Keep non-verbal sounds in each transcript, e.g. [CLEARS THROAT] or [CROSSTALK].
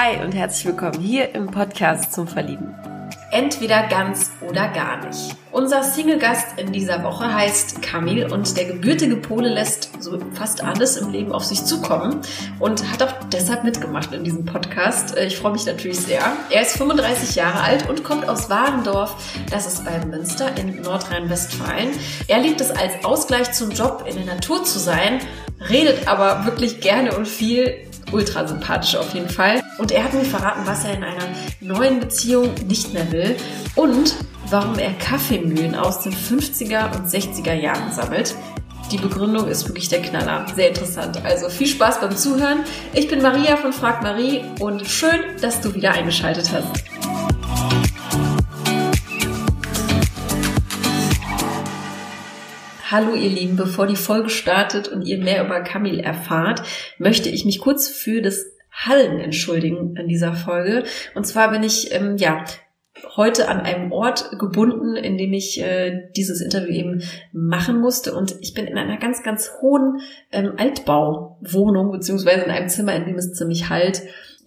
Hi und herzlich willkommen hier im Podcast zum Verlieben. Entweder ganz oder gar nicht. Unser Single-Gast in dieser Woche heißt Kamil und der gebürtige Pole lässt so fast alles im Leben auf sich zukommen und hat auch deshalb mitgemacht in diesem Podcast. Ich freue mich natürlich sehr. Er ist 35 Jahre alt und kommt aus Warendorf. Das ist bei Münster in Nordrhein-Westfalen. Er liebt es als Ausgleich zum Job in der Natur zu sein, redet aber wirklich gerne und viel ultra sympathisch auf jeden Fall. Und er hat mir verraten, was er in einer neuen Beziehung nicht mehr will und warum er Kaffeemühlen aus den 50er und 60er Jahren sammelt. Die Begründung ist wirklich der Knaller. Sehr interessant. Also viel Spaß beim Zuhören. Ich bin Maria von Frag Marie und schön, dass du wieder eingeschaltet hast. Hallo ihr Lieben, bevor die Folge startet und ihr mehr über Kamil erfahrt, möchte ich mich kurz für das Hallen entschuldigen in dieser Folge. Und zwar bin ich ähm, ja heute an einem Ort gebunden, in dem ich äh, dieses Interview eben machen musste. Und ich bin in einer ganz, ganz hohen ähm, Altbauwohnung, beziehungsweise in einem Zimmer, in dem es ziemlich halt.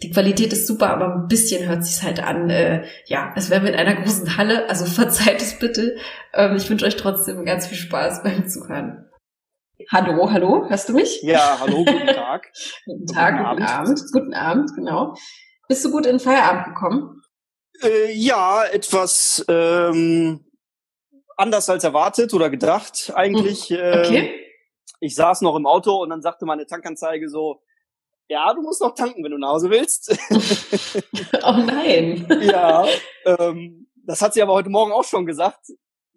Die Qualität ist super, aber ein bisschen hört sich halt an, äh, ja, als wären wir in einer großen Halle. Also [LAUGHS] verzeiht es bitte. Ähm, ich wünsche euch trotzdem ganz viel Spaß beim Zuhören. Hallo, hallo, hörst du mich? Ja, hallo, guten [LAUGHS] Tag. guten Tag, guten, guten Abend. Abend. Guten Abend, genau. Bist du gut in den Feierabend gekommen? Äh, ja, etwas ähm, anders als erwartet oder gedacht eigentlich. Hm, [LAUGHS] okay. Äh, ich saß noch im Auto und dann sagte meine Tankanzeige so, ja, du musst noch tanken, wenn du nach Hause willst. [LAUGHS] oh nein. [LAUGHS] ja, ähm, das hat sie aber heute Morgen auch schon gesagt.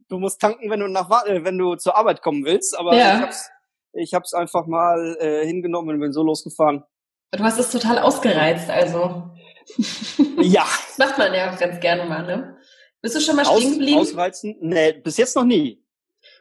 Du musst tanken, wenn du nach äh, wenn du zur Arbeit kommen willst. Aber ja. ich hab's, ich hab's einfach mal äh, hingenommen und bin so losgefahren. Du hast es total ausgereizt, also. [LAUGHS] ja. Das macht man ja auch ganz gerne mal, ne? Bist du schon mal stehen geblieben? Ausreizen? Nee, bis jetzt noch nie.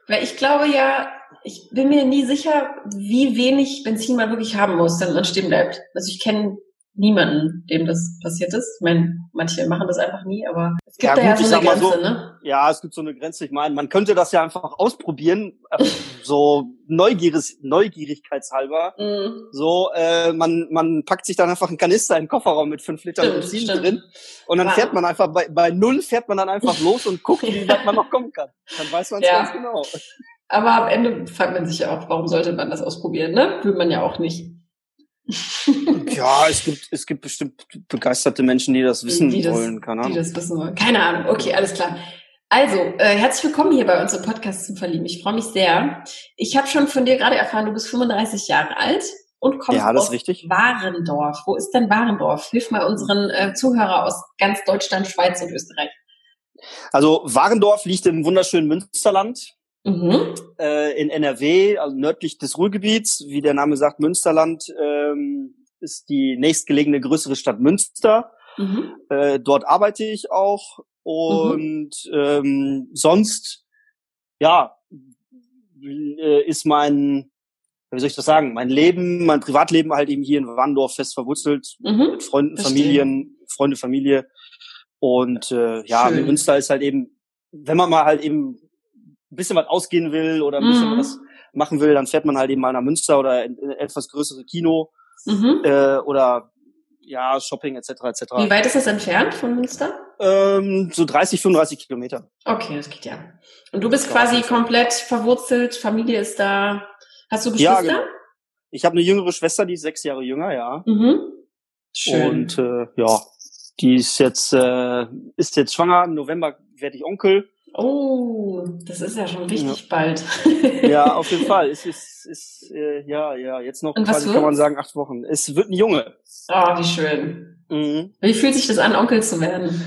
Weil ich glaube ja, ich bin mir nie sicher, wie wenig Benzin man wirklich haben muss, damit man stehen bleibt. Also ich kenne niemanden, dem das passiert ist. Ich meine, manche machen das einfach nie, aber es gibt ja, da gut, ja so eine Grenze, so, ne? Ja, es gibt so eine Grenze. Ich meine, man könnte das ja einfach ausprobieren, äh, so neugierig, neugierigkeitshalber. Mm. So, äh, man, man packt sich dann einfach einen Kanister in den Kofferraum mit fünf Litern stimmt, Benzin stimmt. drin und dann wow. fährt man einfach bei, bei null fährt man dann einfach [LAUGHS] los und guckt, wie weit man noch kommen kann. Dann weiß man es ja. ganz genau. Aber am Ende fragt man sich ja auch, warum sollte man das ausprobieren, ne? Will man ja auch nicht. [LAUGHS] ja, es gibt, es gibt bestimmt begeisterte Menschen, die das wissen die das, wollen. Keine Ahnung. Die das wissen wollen. Keine Ahnung. Okay, alles klar. Also, äh, herzlich willkommen hier bei uns im Podcast zum Verlieben. Ich freue mich sehr. Ich habe schon von dir gerade erfahren, du bist 35 Jahre alt und kommst ja, aus richtig. Warendorf. Wo ist denn Warendorf? Hilf mal unseren äh, Zuhörer aus ganz Deutschland, Schweiz und Österreich. Also Warendorf liegt im wunderschönen Münsterland. Mhm. Äh, in NRW, also nördlich des Ruhrgebiets, wie der Name sagt, Münsterland ähm, ist die nächstgelegene größere Stadt Münster. Mhm. Äh, dort arbeite ich auch und mhm. ähm, sonst, ja, äh, ist mein, wie soll ich das sagen, mein Leben, mein Privatleben halt eben hier in Warndorf fest verwurzelt mhm. mit Freunden, Verstehen. Familien, Freunde, Familie und äh, ja, Schön. Münster ist halt eben, wenn man mal halt eben ein bisschen was ausgehen will oder ein bisschen mhm. was machen will, dann fährt man halt eben mal nach Münster oder in, in etwas größere Kino mhm. äh, oder ja, Shopping etc. etc. Wie weit ist das entfernt von Münster? Ähm, so 30, 35 Kilometer. Okay, das geht ja. Und du bist quasi komplett verwurzelt, Familie ist da. Hast du Geschwister? Ja, genau. Ich habe eine jüngere Schwester, die ist sechs Jahre jünger, ja. Mhm. Schön. Und äh, ja, die ist jetzt äh, ist jetzt schwanger. Im November werde ich Onkel. Oh, das ist ja schon richtig ja. bald. [LAUGHS] ja, auf jeden Fall. Es ist, [LAUGHS] ist äh, ja, ja, jetzt noch quasi kann man sagen acht Wochen. Es wird ein Junge. Oh, wie schön. Mhm. Wie fühlt sich das an, Onkel zu werden?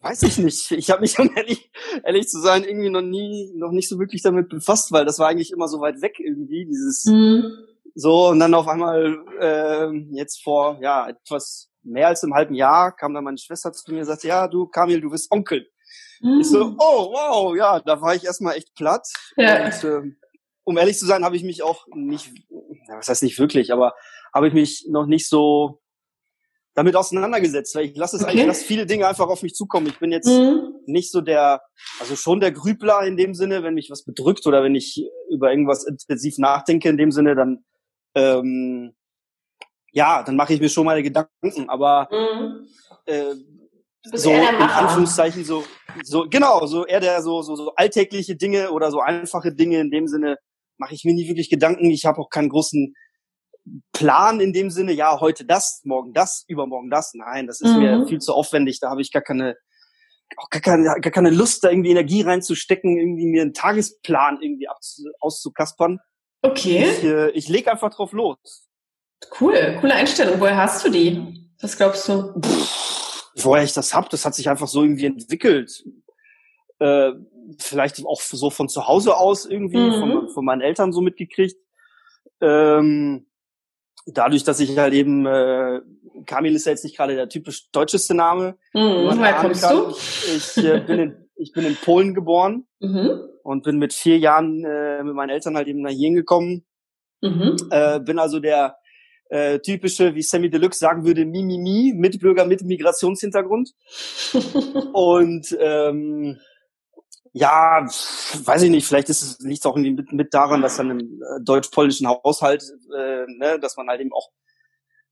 Weiß ich nicht. Ich habe mich, [LAUGHS] um ehrlich, ehrlich zu sein, irgendwie noch nie, noch nicht so wirklich damit befasst, weil das war eigentlich immer so weit weg irgendwie, dieses mhm. so und dann auf einmal äh, jetzt vor ja etwas mehr als einem halben Jahr kam dann meine Schwester zu mir und sagte, ja, du Kamil, du bist Onkel. Mhm. Ich so, mm. oh, wow, ja, da war ich erstmal echt platt. Ja. Und, äh, um ehrlich zu sein, habe ich mich auch nicht, was heißt nicht wirklich, aber habe ich mich noch nicht so damit auseinandergesetzt, weil ich lasse es okay. eigentlich, lasse viele Dinge einfach auf mich zukommen. Ich bin jetzt mhm. nicht so der, also schon der Grübler in dem Sinne, wenn mich was bedrückt oder wenn ich über irgendwas intensiv nachdenke in dem Sinne, dann ähm, ja, dann mache ich mir schon meine Gedanken, aber mhm. äh, so in Anführungszeichen so so genau so eher der so so so alltägliche Dinge oder so einfache Dinge in dem Sinne mache ich mir nie wirklich Gedanken. Ich habe auch keinen großen Plan in dem Sinne. Ja, heute das, morgen das, übermorgen das. Nein, das ist mhm. mir viel zu aufwendig. Da habe ich gar keine auch gar keine, gar keine Lust, da irgendwie Energie reinzustecken, irgendwie mir einen Tagesplan irgendwie auszukaspern. Okay. Ich, äh, ich leg einfach drauf los. Cool, coole Einstellung. Woher hast du die? Was glaubst du? Pff, woher ich das hab, das hat sich einfach so irgendwie entwickelt. Äh, vielleicht auch so von zu Hause aus irgendwie, mhm. von, von meinen Eltern so mitgekriegt. Ähm, dadurch, dass ich halt eben, äh, Kamil ist ja jetzt nicht gerade der typisch deutscheste Name. Mhm, woher kommst du? Ich, äh, bin in, ich bin in Polen geboren [LAUGHS] mhm. und bin mit vier Jahren äh, mit meinen Eltern halt eben nach hier gekommen. Mhm. Äh, bin also der äh, typische, wie Sammy Deluxe sagen würde, Mimimi, Mitbürger mit Migrationshintergrund. [LAUGHS] und ähm, ja, weiß ich nicht, vielleicht ist es, liegt es auch irgendwie mit, mit daran, dass dann im äh, deutsch-polnischen Haushalt, äh, ne, dass man halt eben auch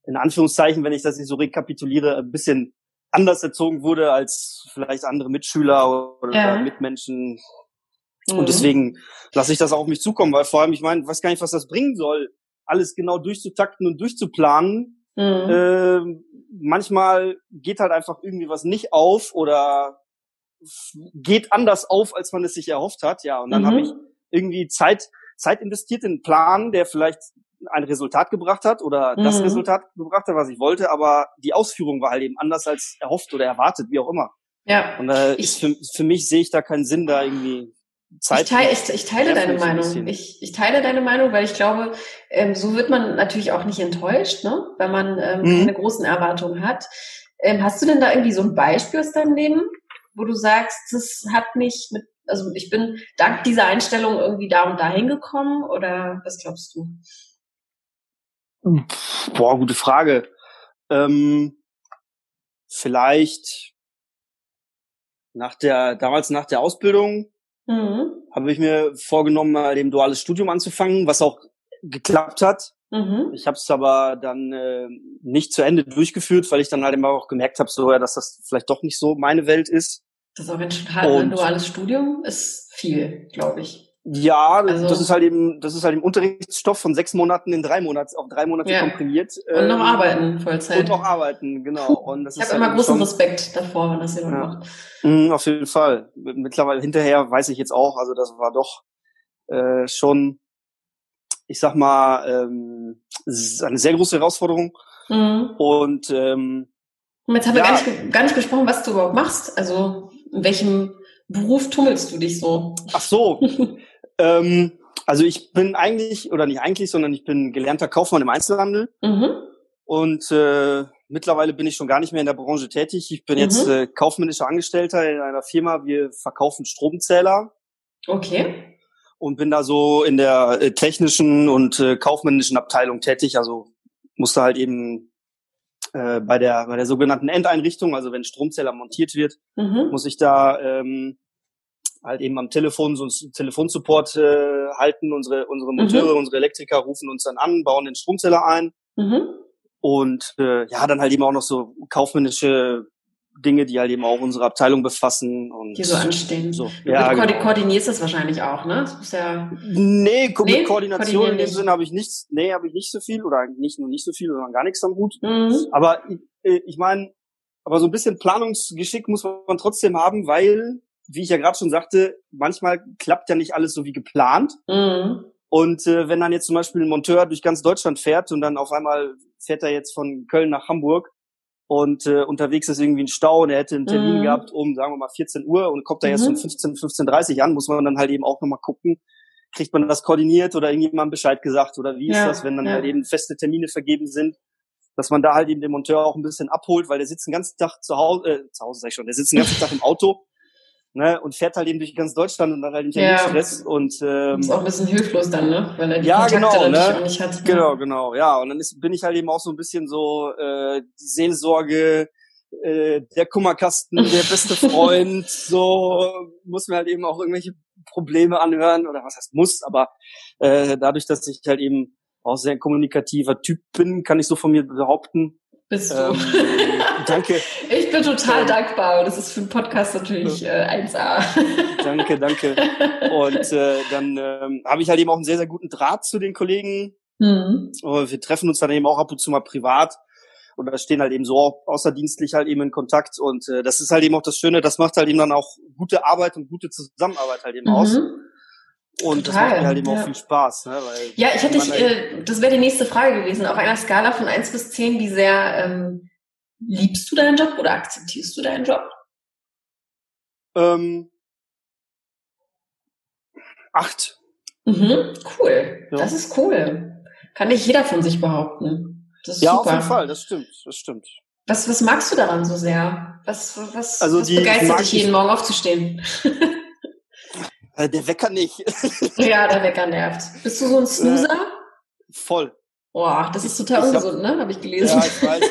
in Anführungszeichen, wenn ich das nicht so rekapituliere, ein bisschen anders erzogen wurde als vielleicht andere Mitschüler oder ja. Mitmenschen. Mhm. Und deswegen lasse ich das auch auf mich zukommen, weil vor allem, ich meine, weiß gar nicht, was das bringen soll, alles genau durchzutakten und durchzuplanen. Mhm. Äh, manchmal geht halt einfach irgendwie was nicht auf oder geht anders auf, als man es sich erhofft hat. Ja, und dann mhm. habe ich irgendwie Zeit, Zeit investiert in einen Plan, der vielleicht ein Resultat gebracht hat oder mhm. das Resultat gebracht hat, was ich wollte, aber die Ausführung war halt eben anders als erhofft oder erwartet, wie auch immer. Ja. Und äh, ist für, für mich sehe ich da keinen Sinn, da irgendwie Zeit. Ich teile, ich, ich teile deine Meinung. Ich, ich teile deine Meinung, weil ich glaube, ähm, so wird man natürlich auch nicht enttäuscht, ne? wenn man ähm, mhm. keine großen Erwartungen hat. Ähm, hast du denn da irgendwie so ein Beispiel aus deinem Leben, wo du sagst, das hat mich mit, also ich bin dank dieser Einstellung irgendwie da und dahin gekommen oder was glaubst du? Boah, gute Frage. Ähm, vielleicht nach der, damals nach der Ausbildung mhm. habe ich mir vorgenommen, mal dem duales Studium anzufangen, was auch geklappt hat. Mhm. Ich habe es aber dann äh, nicht zu Ende durchgeführt, weil ich dann halt immer auch gemerkt habe, so ja, dass das vielleicht doch nicht so meine Welt ist. Das ist auch ein duales Studium ist viel, glaube ich. Ja, also, das ist halt eben, das ist halt im Unterrichtsstoff von sechs Monaten in drei Monate, auf drei Monate ja. komprimiert. Und noch ähm, arbeiten, Vollzeit. Und noch arbeiten, genau. Und das ich habe immer halt großen Respekt davor, wenn das jemand ja. macht. Mhm, auf jeden Fall. Mittlerweile hinterher weiß ich jetzt auch, also das war doch äh, schon, ich sag mal, ähm, eine sehr große Herausforderung. Mhm. Und ähm, und jetzt haben ja. wir gar nicht, gar nicht gesprochen, was du überhaupt machst. Also in welchem Beruf tummelst du dich so? Ach so. [LAUGHS] ähm, also ich bin eigentlich, oder nicht eigentlich, sondern ich bin gelernter Kaufmann im Einzelhandel. Mhm. Und äh, mittlerweile bin ich schon gar nicht mehr in der Branche tätig. Ich bin mhm. jetzt äh, kaufmännischer Angestellter in einer Firma. Wir verkaufen Stromzähler. Okay. Und bin da so in der äh, technischen und äh, kaufmännischen Abteilung tätig. Also musste halt eben äh, bei der bei der sogenannten Endeinrichtung, also wenn Stromzähler montiert wird, mhm. muss ich da ähm, halt eben am Telefon so einen Telefonsupport äh, halten. Unsere unsere Monteure, mhm. unsere Elektriker rufen uns dann an, bauen den Stromzähler ein. Mhm. Und äh, ja, dann halt eben auch noch so kaufmännische Dinge, die halt eben auch unsere Abteilung befassen. Und die so anstehen. So. Ja, du genau. koordinierst das wahrscheinlich auch, ne? Das ist ja nee, Ko nee, Koordination in dem Sinne habe ich nichts, nee, habe ich nicht so viel oder nicht nur nicht so viel, sondern gar nichts am Hut. Mhm. Aber äh, ich meine, aber so ein bisschen Planungsgeschick muss man trotzdem haben, weil, wie ich ja gerade schon sagte, manchmal klappt ja nicht alles so wie geplant. Mhm. Und äh, wenn dann jetzt zum Beispiel ein Monteur durch ganz Deutschland fährt und dann auf einmal fährt er jetzt von Köln nach Hamburg und äh, unterwegs ist irgendwie ein Stau und er hätte einen Termin mhm. gehabt um, sagen wir mal, 14 Uhr und kommt da mhm. erst um 15, 15.30 an, muss man dann halt eben auch nochmal gucken, kriegt man das koordiniert oder irgendjemandem Bescheid gesagt oder wie ist ja, das, wenn dann ja. halt eben feste Termine vergeben sind, dass man da halt eben den Monteur auch ein bisschen abholt, weil der sitzt den ganzen Tag zu Hause, äh, zu Hause sag ich schon, der sitzt den ganzen Tag im Auto ne, und fährt halt eben durch ganz Deutschland und dann halt nicht ja. Stress und ähm, ist auch ein bisschen hilflos dann, ne, weil er die ja, Kontakte genau, ne? nicht hat. Ne? Genau, genau, ja, und dann ist, bin ich halt eben auch so ein bisschen so äh, die Sehnsorge, äh, der Kummerkasten, der [LAUGHS] beste Freund, so muss mir halt eben auch irgendwelche Probleme anhören oder was heißt muss, aber äh, dadurch, dass ich halt eben auch sehr kommunikativer Typ bin, kann ich so von mir behaupten. Bist du. Ähm, [LAUGHS] danke. Ich bin total ähm, dankbar und das ist für einen Podcast natürlich äh, 1A. [LAUGHS] danke, danke. Und äh, dann ähm, habe ich halt eben auch einen sehr, sehr guten Draht zu den Kollegen. Mhm. Wir treffen uns dann eben auch ab und zu mal privat und da stehen halt eben so auch außerdienstlich halt eben in Kontakt und äh, das ist halt eben auch das Schöne, das macht halt eben dann auch gute Arbeit und gute Zusammenarbeit halt eben mhm. aus. Und Total, das macht mir halt eben ja. auch viel Spaß. Ne? Weil ja, ich hätte, ich, halt äh, das wäre die nächste Frage gewesen. Auf einer Skala von eins bis zehn, wie sehr ähm, liebst du deinen Job oder akzeptierst du deinen Job? Ähm, acht. Mhm, cool. Ja. Das ist cool. Kann nicht jeder von sich behaupten. Das ist ja, super. auf jeden Fall, das stimmt, das stimmt. Was, was magst du daran so sehr? Was, was, also was die, begeistert dich jeden Morgen aufzustehen? [LAUGHS] Äh, der Wecker nicht. [LAUGHS] ja, der Wecker nervt. Bist du so ein Snoozer? Äh, voll. Boah, das ist total ich, ich ungesund, hab, ne? Habe ich gelesen. Ja, ich weiß.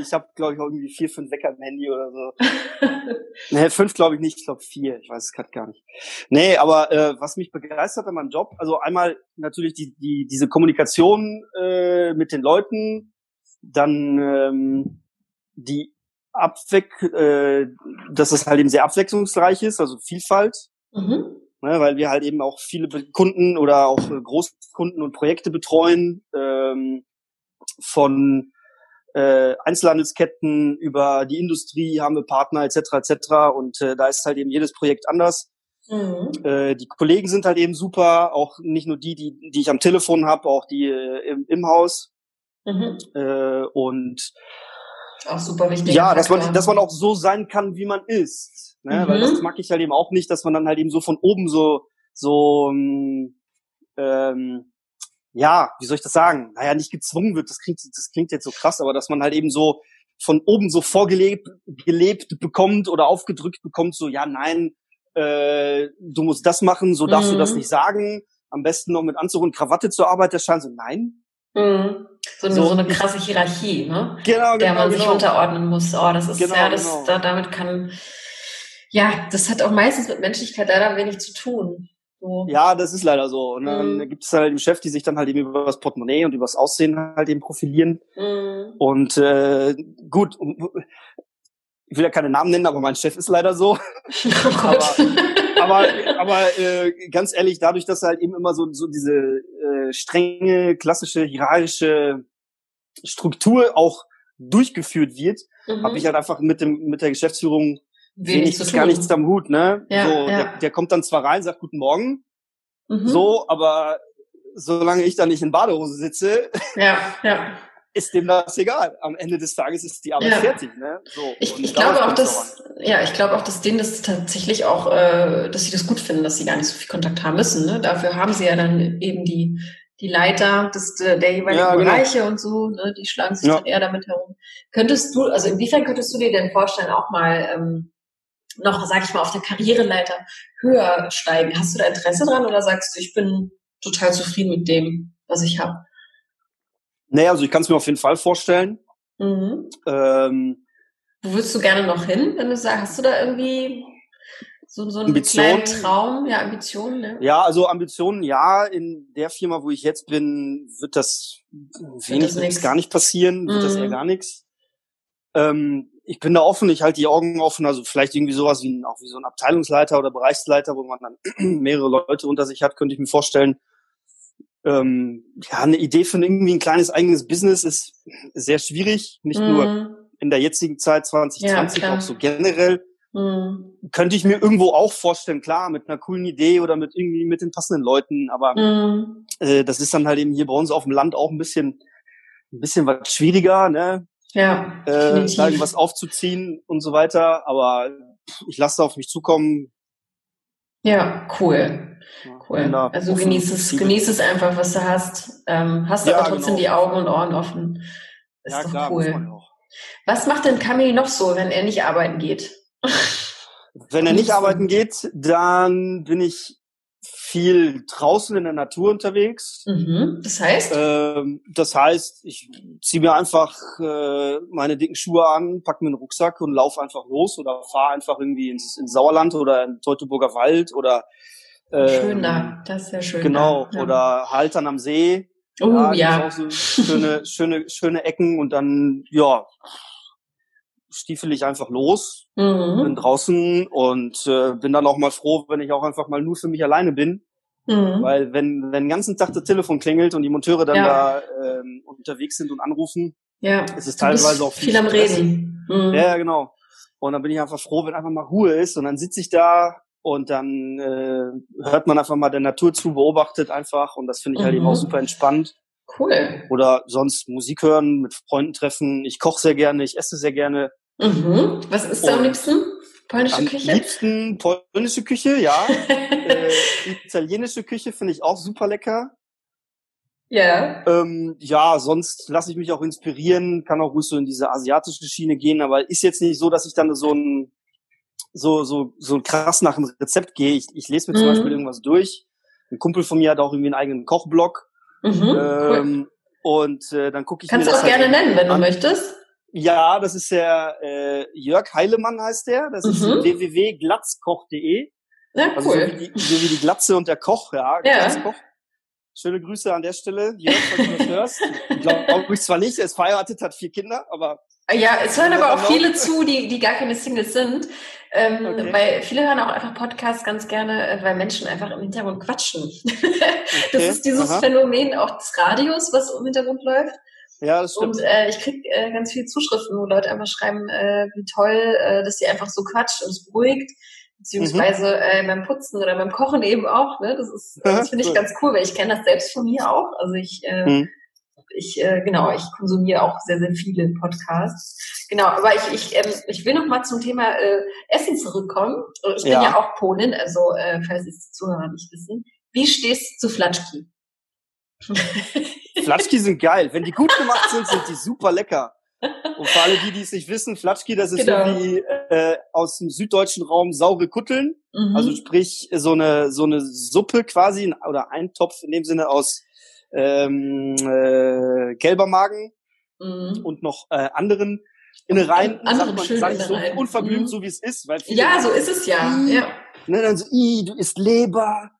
Ich habe, hab, glaube ich, auch irgendwie vier, fünf Wecker im Handy oder so. [LAUGHS] nee, fünf glaube ich nicht. Ich glaube vier. Ich weiß es gerade gar nicht. Nee, aber äh, was mich begeistert an meinem Job, also einmal natürlich die, die diese Kommunikation äh, mit den Leuten, dann ähm, die Abweck, äh, dass es halt eben sehr abwechslungsreich ist, also Vielfalt. Mhm ne, weil wir halt eben auch viele Kunden oder auch äh, Großkunden und Projekte betreuen, ähm, von äh, Einzelhandelsketten über die Industrie haben wir Partner etc. etc. Und äh, da ist halt eben jedes Projekt anders. Mhm. Äh, die Kollegen sind halt eben super, auch nicht nur die, die, die ich am Telefon habe, auch die äh, im, im Haus. Mhm. Äh, und auch super wichtig. Ja, dass man, dass man auch so sein kann, wie man ist. Ne? Mhm. Weil das mag ich halt eben auch nicht, dass man dann halt eben so von oben so, so, ähm, ähm, ja, wie soll ich das sagen? Naja, nicht gezwungen wird, das klingt, das klingt jetzt so krass, aber dass man halt eben so von oben so vorgelebt gelebt bekommt oder aufgedrückt bekommt, so, ja, nein, äh, du musst das machen, so darfst mhm. du das mhm. nicht sagen. Am besten noch mit Anzug und Krawatte zur Arbeit erscheinen, so, nein. Mhm. So, eine, so, so eine krasse Hierarchie, ne? Genau, genau. Der man genau. sich unterordnen muss. Oh, das ist, genau, ja, das, genau. da, damit kann, ja, das hat auch meistens mit Menschlichkeit leider wenig zu tun. So. Ja, das ist leider so. Und dann mm. gibt es halt im Chef, die sich dann halt eben über das Portemonnaie und über das Aussehen halt eben profilieren. Mm. Und äh, gut, ich will ja keine Namen nennen, aber mein Chef ist leider so. [LAUGHS] Oh aber aber, aber äh, ganz ehrlich, dadurch, dass halt eben immer so, so diese äh, strenge, klassische, hierarchische Struktur auch durchgeführt wird, mhm. habe ich halt einfach mit dem mit der Geschäftsführung wenig, wenig gar nichts am Hut, ne? Ja, so, ja. Der, der, kommt dann zwar rein, sagt Guten Morgen, mhm. so, aber solange ich da nicht in Badehose sitze, ja, ja. [LAUGHS] ist dem das egal. Am Ende des Tages ist die Arbeit ja. fertig, ne? So, ich, ich glaube auch, dass, ja, ich glaube auch, dass denen das tatsächlich auch, äh, dass sie das gut finden, dass sie gar nicht so viel Kontakt haben müssen. Ne? Dafür haben sie ja dann eben die die Leiter des, der jeweiligen ja, genau. Bereiche und so, ne, die schlagen sich ja. dann eher damit herum. Könntest du, also inwiefern könntest du dir denn vorstellen, auch mal ähm, noch, sag ich mal, auf der Karriereleiter höher steigen. Hast du da Interesse dran oder sagst du, ich bin total zufrieden mit dem, was ich habe? Naja, also ich kann es mir auf jeden Fall vorstellen. Mhm. Ähm, Wo würdest du gerne noch hin, wenn du sagst, hast du da irgendwie so, so einen Ambition, kleinen Traum, ja, Ambitionen, ne? Ja, also Ambitionen, ja. In der Firma, wo ich jetzt bin, wird das wenig bis gar nicht passieren, wird mhm. das eher gar nichts. Ähm, ich bin da offen, ich halte die Augen offen, also vielleicht irgendwie sowas wie auch wie so ein Abteilungsleiter oder Bereichsleiter, wo man dann [CLEARS THROAT] mehrere Leute unter sich hat, könnte ich mir vorstellen. Ähm, ja, eine Idee für irgendwie ein kleines eigenes Business ist sehr schwierig, nicht mm. nur in der jetzigen Zeit 2020, ja, auch so generell. Mm. Könnte ich mir irgendwo auch vorstellen, klar, mit einer coolen Idee oder mit irgendwie mit den passenden Leuten, aber mm. äh, das ist dann halt eben hier bei uns auf dem Land auch ein bisschen ein bisschen was schwieriger, ne? Ja, äh, da irgendwas aufzuziehen und so weiter. Aber ich lasse auf mich zukommen. Ja, cool. Cool. Also genieß es, genieß es einfach, was du hast. Ähm, hast ja, aber trotzdem genau. die Augen und Ohren offen. Ist ja, doch klar, cool. Was macht denn Kamil noch so, wenn er nicht arbeiten geht? Wenn er nicht [LAUGHS] arbeiten geht, dann bin ich viel draußen in der Natur unterwegs. Mhm. Das heißt? Ähm, das heißt, ich ziehe mir einfach äh, meine dicken Schuhe an, pack mir einen Rucksack und laufe einfach los oder fahre einfach irgendwie ins, ins Sauerland oder in Teutoburger Wald oder ähm, schön da, das ist ja schön. Genau. Ja. oder halt dann am See. Oh ja. ja. So schöne, schöne, schöne Ecken und dann, ja, stiefel ich einfach los, mhm. bin draußen und äh, bin dann auch mal froh, wenn ich auch einfach mal nur für mich alleine bin. Mhm. Weil wenn, wenn den ganzen Tag das Telefon klingelt und die Monteure dann ja. da ähm, unterwegs sind und anrufen, ja. ist es teilweise auch viel, viel am Reden. Mhm. Ja, genau. Und dann bin ich einfach froh, wenn einfach mal Ruhe ist und dann sitze ich da und dann äh, hört man einfach mal der Natur zu, beobachtet einfach und das finde ich halt eben auch mhm. super entspannt. Cool. Oder sonst Musik hören, mit Freunden treffen. Ich koche sehr gerne, ich esse sehr gerne. Mhm. Was ist da am liebsten? Polnische am Küche? Am liebsten polnische Küche, ja. [LAUGHS] äh, italienische Küche finde ich auch super lecker. Ja. Ähm, ja, sonst lasse ich mich auch inspirieren, kann auch ruhig so in diese asiatische Schiene gehen, aber ist jetzt nicht so, dass ich dann so ein so so so krass nach einem Rezept gehe. Ich, ich lese mir zum mhm. Beispiel irgendwas durch. Ein Kumpel von mir hat auch irgendwie einen eigenen Kochblog. Mhm, ähm, cool. Und äh, dann gucke ich Kannst mir das auch halt gerne nennen, wenn du möchtest. Ja, das ist der äh, Jörg Heilemann heißt der. Das ist mhm. www.glatzkoch.de. Ja, cool. Also so wie, die, so wie die Glatze und der Koch, ja. ja. Glatzkoch. Schöne Grüße an der Stelle, Jörg, falls du das hörst. Ich glaube glaub ich zwar nicht, er ist verheiratet, hat vier Kinder, aber. Ja, es hören aber auch viele zu, die, die gar keine Singles sind. Ähm, okay. Weil viele hören auch einfach Podcasts ganz gerne, äh, weil Menschen einfach im Hintergrund quatschen. [LAUGHS] das okay. ist dieses Aha. Phänomen auch des Radios, was im Hintergrund läuft. Ja, das stimmt. Und äh, ich krieg äh, ganz viele Zuschriften, wo Leute einfach schreiben, äh, wie toll, äh, dass sie einfach so quatscht und es beruhigt beziehungsweise mhm. äh, beim Putzen oder beim Kochen eben auch. Ne? Das ist, [LAUGHS] das finde ich ganz cool, weil ich kenne das selbst von mir auch. Also ich, äh, mhm. ich äh, genau, ich konsumiere auch sehr sehr viele Podcasts. Genau, aber ich ich ähm, ich will noch mal zum Thema äh, Essen zurückkommen. Ich bin ja, ja auch Polin, also äh, falls es die Zuhörer nicht wissen. Wie stehst du zu Flatschki? [LAUGHS] Flatschki sind geil. Wenn die gut gemacht sind, sind die super lecker. Und für alle die, die es nicht wissen, Flatschki, das ist genau. wie äh, aus dem süddeutschen Raum saure Kutteln. Mhm. Also sprich so eine so eine Suppe quasi oder ein Topf in dem Sinne aus ähm, äh, gelber Magen mhm. und noch äh, anderen Innereien, Anderen sagt man, sag ich so unverblümt, mhm. so wie es ist. Weil ja, so ist es ja. ja. Ne, dann so, i, du isst Leber.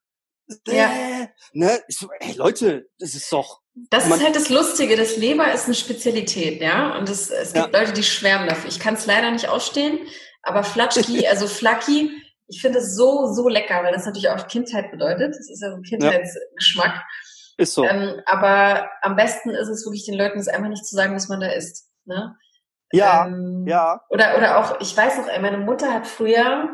Ja. Äh, ne? So, ey, Leute, das ist doch das ist halt das Lustige. Das Leber ist eine Spezialität, ja. Und es, es gibt ja. Leute, die schwärmen dafür. Ich kann es leider nicht ausstehen, aber Flatschki, [LAUGHS] also Flacki, ich finde es so, so lecker, weil das natürlich auch Kindheit bedeutet. Das ist ja so ein Kindheitsgeschmack. Ja. Ist so. Ähm, aber am besten ist es wirklich den Leuten, es einfach nicht zu sagen, was man da isst. Ne? Ja, ähm, ja. Oder, oder auch, ich weiß noch, meine Mutter hat früher,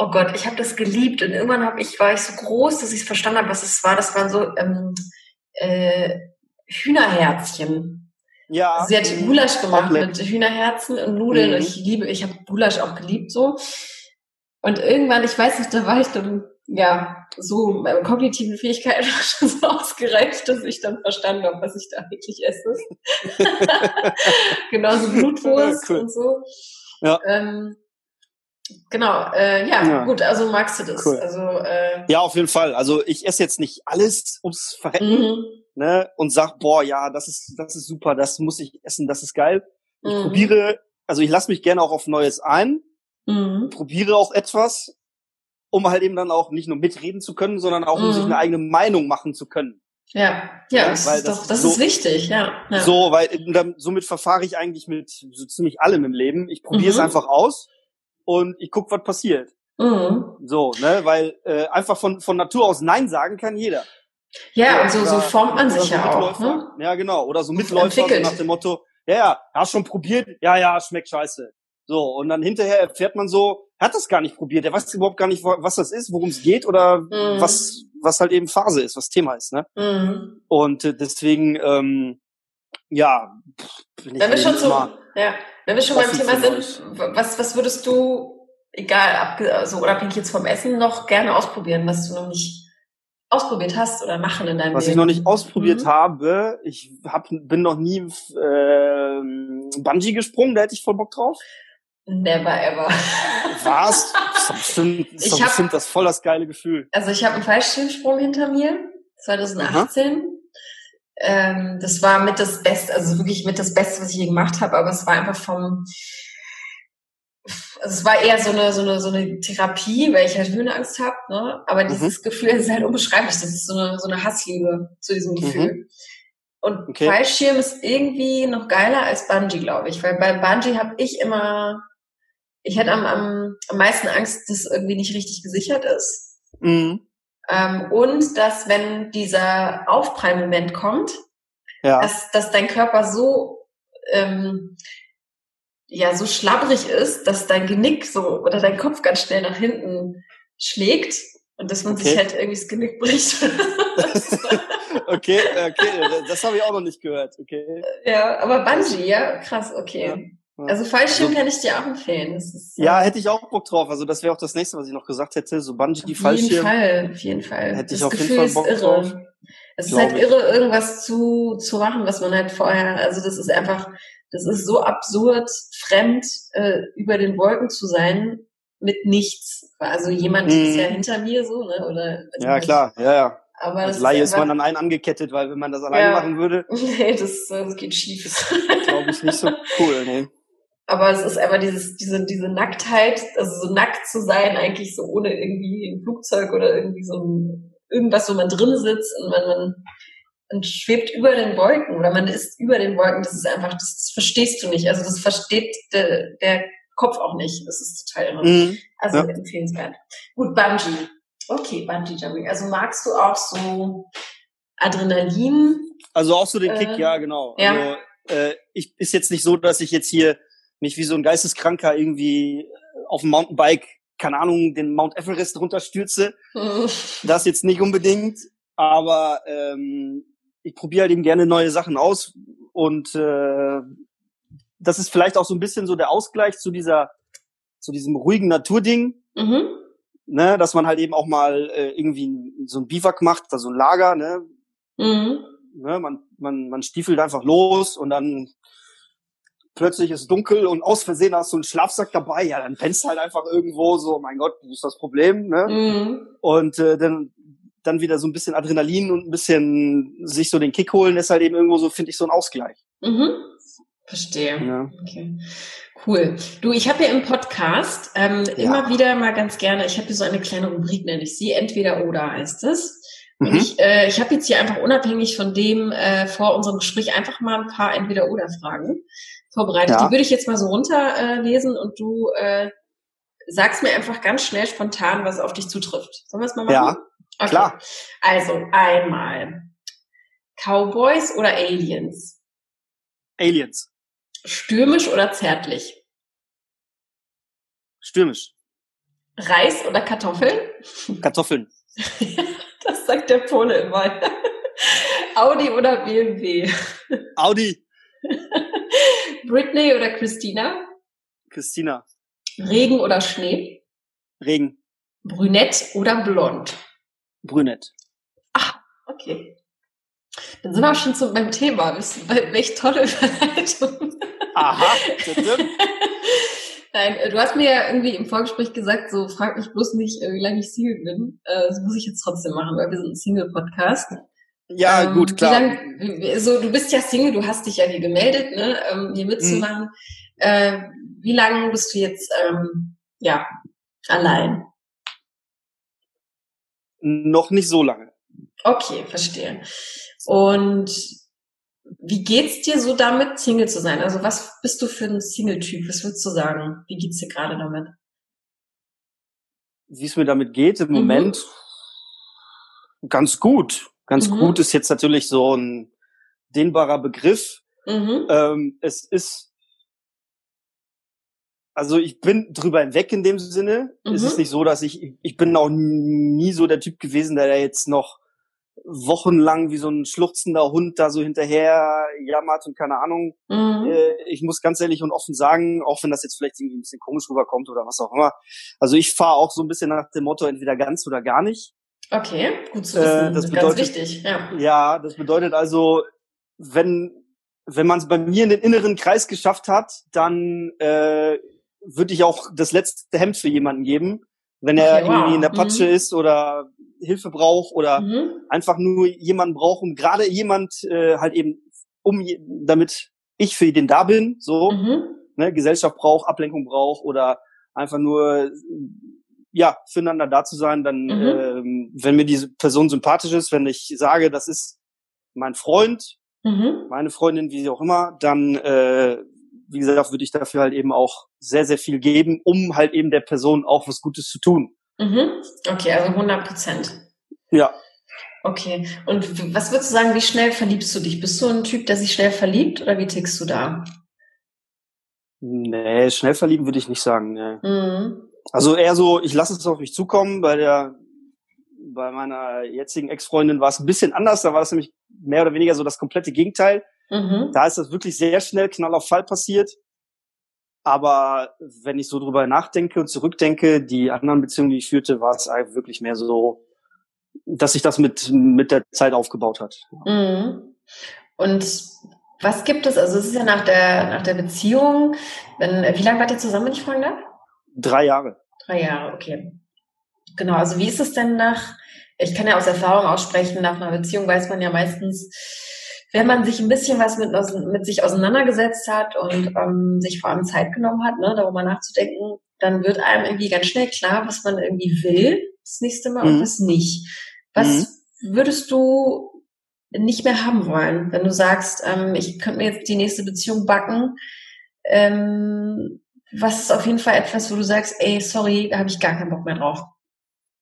oh Gott, ich habe das geliebt und irgendwann hab ich, war ich so groß, dass ich verstanden habe, was es war. Das waren so ähm, äh, Hühnerherzchen. Ja. Sie hat Gulasch gemacht mit Hühnerherzen und Nudeln. Mhm. Ich liebe, ich habe Gulasch auch geliebt so. Und irgendwann, ich weiß nicht, da war ich dann, ja, so meine kognitiven Fähigkeiten [LAUGHS] schon so ausgereift, dass ich dann verstanden habe, was ich da wirklich esse. [LAUGHS] [LAUGHS] Genauso Blutwurst cool. und so. Ja. Ähm, Genau, äh, ja, ja, gut, also magst du das. Cool. Also, äh, ja, auf jeden Fall. Also ich esse jetzt nicht alles ums Verrecken mhm. ne, und sag, boah, ja, das ist, das ist super, das muss ich essen, das ist geil. Ich mhm. probiere, also ich lasse mich gerne auch auf Neues ein, mhm. probiere auch etwas, um halt eben dann auch nicht nur mitreden zu können, sondern auch um sich mhm. eine eigene Meinung machen zu können. Ja, ja, das, weil ist das, doch, das so, ist wichtig, ja, ja. So, weil dann, somit verfahre ich eigentlich mit so ziemlich allem im Leben. Ich probiere es mhm. einfach aus und ich guck, was passiert. Mhm. So, ne, weil äh, einfach von von Natur aus Nein sagen kann jeder. Ja, und so, so formt man sich ja auch. Ne? Ja, genau. Oder so Mitläufer so nach dem Motto, ja, ja, hast schon probiert? Ja, ja, schmeckt scheiße. So, und dann hinterher erfährt man so, er hat das gar nicht probiert, er weiß überhaupt gar nicht, was das ist, worum es geht oder mhm. was, was halt eben Phase ist, was Thema ist. Ne? Mhm. Und äh, deswegen, ähm, ja, bin ich Wenn wir schon so, ja, wenn wir schon beim Thema sind, was, was würdest du, egal, also unabhängig jetzt vom Essen, noch gerne ausprobieren, was du noch nicht ausprobiert hast oder machen in deinem was Leben? Was ich noch nicht ausprobiert mhm. habe, ich hab, bin noch nie äh, Bungee gesprungen, da hätte ich voll Bock drauf. Never ever. Was? [LAUGHS] Das ist bestimmt, das, ist bestimmt das voll das geile Gefühl. Also ich habe einen Fallschirmsprung hinter mir, 2018. Aha. Ähm, das war mit das Beste, also wirklich mit das Beste, was ich je gemacht habe, aber es war einfach vom also es war eher so eine, so eine, so eine Therapie, weil ich halt Höhenangst habe, ne? Aber dieses mhm. Gefühl ist halt unbeschreiblich. Das ist so eine, so eine Hassliebe zu diesem mhm. Gefühl. Mhm. Und okay. Fallschirm ist irgendwie noch geiler als Bungee, glaube ich. Weil bei Bungee habe ich immer, ich hätte am, am, am meisten Angst, dass irgendwie nicht richtig gesichert ist. Mhm. Ähm, und dass, wenn dieser Aufprallmoment kommt, ja. dass, dass dein Körper so ähm, ja so schlabbrig ist, dass dein Genick so oder dein Kopf ganz schnell nach hinten schlägt und dass man okay. sich halt irgendwie das Genick bricht. [LAUGHS] okay, okay, das habe ich auch noch nicht gehört. Okay. Ja, aber Bungee, ja, krass, okay. Also Fallschirm also, kann ich dir auch empfehlen. Ist, ja, hätte ich auch Bock drauf. Also das wäre auch das nächste, was ich noch gesagt hätte. So Bungee, Fallschirm. Auf jeden Fall, auf jeden Fall. Hätte das ich auf Gefühl jeden Fall Bock ist irre. drauf. Es ist halt irre, irgendwas zu, zu machen, was man halt vorher, also das ist einfach, das ist so absurd, fremd, äh, über den Wolken zu sein, mit nichts. Also jemand mhm. ist ja hinter mir so, ne? Oder also ja, klar, ja, ja. Aber Als Laie ist, man an einen angekettet, weil wenn man das alleine ja. machen würde. [LAUGHS] Nee, das, das geht schief. Glaube ich nicht so cool, nee. Aber es ist einfach dieses, diese, diese Nacktheit, also so nackt zu sein, eigentlich so ohne irgendwie ein Flugzeug oder irgendwie so ein, irgendwas, wo man drin sitzt und man, man, man schwebt über den Wolken oder man ist über den Wolken. Das ist einfach, das, das verstehst du nicht. Also das versteht der, der Kopf auch nicht. Das ist total irre. Mhm. Also ja. empfehlenswert. Gut, Bungee. Okay, Bungee Jumping. Also magst du auch so Adrenalin? Also auch so den Kick, äh, ja, genau. Ja. Also, äh, ich ist jetzt nicht so, dass ich jetzt hier mich wie so ein Geisteskranker irgendwie auf dem Mountainbike, keine Ahnung, den Mount Everest runterstürze. das jetzt nicht unbedingt, aber ähm, ich probiere halt eben gerne neue Sachen aus und äh, das ist vielleicht auch so ein bisschen so der Ausgleich zu dieser, zu diesem ruhigen Naturding. Mhm. Ne, dass man halt eben auch mal äh, irgendwie so ein Biwak macht, also ein Lager, ne? Mhm. ne man, man, man stiefelt einfach los und dann plötzlich ist dunkel und aus Versehen hast du einen Schlafsack dabei, ja, dann pennst halt einfach irgendwo so, mein Gott, wo ist das Problem, ne? Mhm. Und äh, dann dann wieder so ein bisschen Adrenalin und ein bisschen sich so den Kick holen, ist halt eben irgendwo so, finde ich, so ein Ausgleich. Mhm. Verstehe. Ja. Okay. Cool. Du, ich habe ja im Podcast ähm, ja. immer wieder mal ganz gerne, ich habe hier so eine kleine Rubrik, nenne ich sie, entweder oder heißt es. Und mhm. ich, äh, ich habe jetzt hier einfach unabhängig von dem äh, vor unserem Gespräch einfach mal ein paar entweder oder Fragen vorbereitet. Ja. Die würde ich jetzt mal so runterlesen äh, und du äh, sagst mir einfach ganz schnell spontan, was auf dich zutrifft. Sollen wir es mal machen? Ja, okay. klar. Also einmal Cowboys oder Aliens? Aliens. Stürmisch oder zärtlich? Stürmisch. Reis oder Kartoffeln? Kartoffeln. [LAUGHS] das sagt der Pole immer. [LAUGHS] Audi oder BMW? Audi. Britney oder Christina? Christina. Regen oder Schnee? Regen. Brünett oder blond? Brünett. Ah, okay. Dann sind wir auch schon zu, beim Thema. Welche tolle Überleitung. Aha, [LAUGHS] Nein, äh, du hast mir ja irgendwie im Vorgespräch gesagt, so frag mich bloß nicht, äh, wie lange ich Single bin. Äh, das muss ich jetzt trotzdem machen, weil wir sind ein Single-Podcast. Ja, ähm, gut, klar. Lang, so, du bist ja Single, du hast dich ja hier gemeldet, ne, ähm, hier mitzumachen. Mhm. Äh, wie lange bist du jetzt ähm, ja allein? Noch nicht so lange. Okay, verstehe. Und wie geht's dir so damit, Single zu sein? Also was bist du für ein Single-Typ? Was würdest du sagen? Wie geht's dir gerade damit? Wie es mir damit geht im mhm. Moment? Ganz gut. Ganz mhm. gut ist jetzt natürlich so ein dehnbarer Begriff. Mhm. Ähm, es ist, also ich bin drüber hinweg in dem Sinne. Es ist mhm. nicht so, dass ich, ich bin auch nie so der Typ gewesen, der da jetzt noch wochenlang wie so ein schluchzender Hund da so hinterher jammert und keine Ahnung. Mhm. Äh, ich muss ganz ehrlich und offen sagen, auch wenn das jetzt vielleicht irgendwie ein bisschen komisch rüberkommt oder was auch immer. Also ich fahre auch so ein bisschen nach dem Motto entweder ganz oder gar nicht. Okay, gut zu wissen. Äh, das bedeutet, ganz wichtig. Ja. ja, das bedeutet also, wenn wenn man es bei mir in den inneren Kreis geschafft hat, dann äh, würde ich auch das letzte Hemd für jemanden geben, wenn er okay, wow. irgendwie in der Patsche mhm. ist oder Hilfe braucht oder mhm. einfach nur jemanden braucht und gerade jemand äh, halt eben um damit ich für den da bin, so. Mhm. ne, Gesellschaft braucht, Ablenkung braucht oder einfach nur ja füreinander da zu sein, dann mhm. ähm, wenn mir diese Person sympathisch ist, wenn ich sage, das ist mein Freund, mhm. meine Freundin, wie sie auch immer, dann äh, wie gesagt, würde ich dafür halt eben auch sehr, sehr viel geben, um halt eben der Person auch was Gutes zu tun. Mhm. Okay, also 100 Prozent. Ja. Okay. Und was würdest du sagen, wie schnell verliebst du dich? Bist du ein Typ, der sich schnell verliebt oder wie tickst du da? Nee, schnell verlieben würde ich nicht sagen. Nee. Mhm. Also eher so, ich lasse es auf mich zukommen. Bei der, bei meiner jetzigen Ex-Freundin war es ein bisschen anders. Da war es nämlich mehr oder weniger so das komplette Gegenteil. Mhm. Da ist das wirklich sehr schnell Knall auf Fall passiert. Aber wenn ich so drüber nachdenke und zurückdenke, die anderen Beziehungen, die ich führte, war es eigentlich wirklich mehr so, dass sich das mit, mit der Zeit aufgebaut hat. Mhm. Und was gibt es, also es ist ja nach der, nach der Beziehung, wenn, wie lange wart ihr zusammen, wenn ich fragen darf? Drei Jahre. Drei Jahre, okay. Genau, also wie ist es denn nach, ich kann ja aus Erfahrung aussprechen, nach einer Beziehung weiß man ja meistens, wenn man sich ein bisschen was mit, mit sich auseinandergesetzt hat und ähm, sich vor allem Zeit genommen hat, ne, darüber nachzudenken, dann wird einem irgendwie ganz schnell klar, was man irgendwie will das nächste Mal mhm. und was nicht. Was mhm. würdest du nicht mehr haben wollen, wenn du sagst, ähm, ich könnte mir jetzt die nächste Beziehung backen? Ähm, was ist auf jeden Fall etwas, wo du sagst, ey, sorry, da habe ich gar keinen Bock mehr drauf?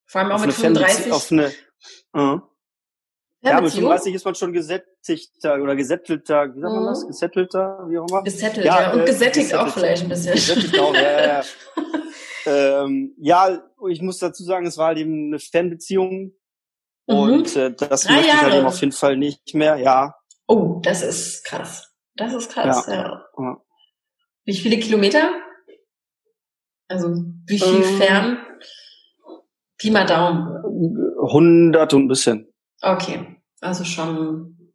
Vor allem auch auf mit 35. Auf eine, uh. Ja, ja mit 35 ist man schon gesättigter oder gesättelter, wie sagt man das? Mhm. Gesättelter, wie auch immer. Gesättelt, ja. ja. Und äh, gesättigt auch vielleicht ein bisschen. Gesättigt auch, ja, ja. [LAUGHS] ähm, ja, ich muss dazu sagen, es war halt eben eine Fanbeziehung. Mhm. Und äh, das Drei möchte ich halt eben auf jeden Fall nicht mehr, ja. Oh, das ist krass. Das ist krass, ja. ja. ja. Wie viele Kilometer? Also, wie viel ähm, fern? Pi mal Daumen. 100 und ein bisschen. Okay, also schon,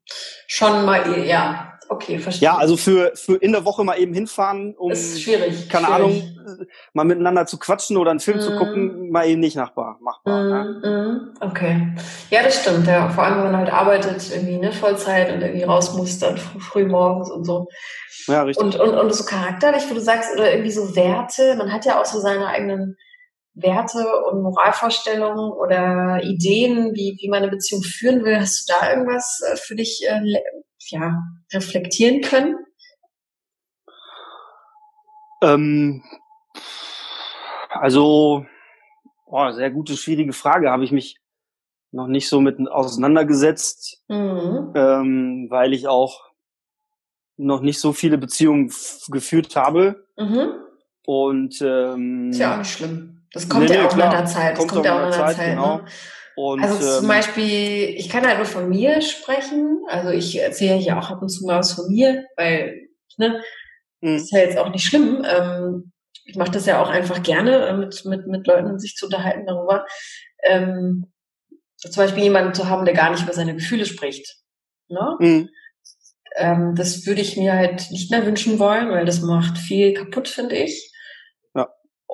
schon mal, ja, okay, verstehe. Ja, also für, für in der Woche mal eben hinfahren, um, ist schwierig, keine schwierig. Ahnung, mal miteinander zu quatschen oder einen Film mm. zu gucken, mal eben nicht nachbar, machbar. Mm, ne? Mm. Okay. Ja, das stimmt, ja. Vor allem, wenn man halt arbeitet, irgendwie, ne, Vollzeit und irgendwie raus muss, dann früh, früh morgens und so. Ja, richtig. Und, und, und so charakterlich, wo du sagst, oder irgendwie so Werte, man hat ja auch so seine eigenen Werte und Moralvorstellungen oder Ideen, wie, wie man eine Beziehung führen will. Hast du da irgendwas äh, für dich äh, ja, reflektieren können? Ähm, also, boah, sehr gute, schwierige Frage. Habe ich mich noch nicht so mit auseinandergesetzt, mhm. ähm, weil ich auch noch nicht so viele Beziehungen geführt habe. Mhm. Und ähm, ist ja auch nicht schlimm. Das kommt nee, ja auch nach der Zeit. Das kommt, ja auch nach der Zeit. Zeit genau. ne? Und, also zum ähm, Beispiel, ich kann halt nur von mir sprechen. Also ich erzähle hier auch ab und zu mal was von mir, weil, ne, mhm. ist ja jetzt auch nicht schlimm. Ähm, ich mache das ja auch einfach gerne, äh, mit, mit, mit Leuten sich zu unterhalten darüber. Ähm, zum Beispiel jemanden zu haben, der gar nicht über seine Gefühle spricht. Ne? Mhm. Ähm, das würde ich mir halt nicht mehr wünschen wollen, weil das macht viel kaputt, finde ich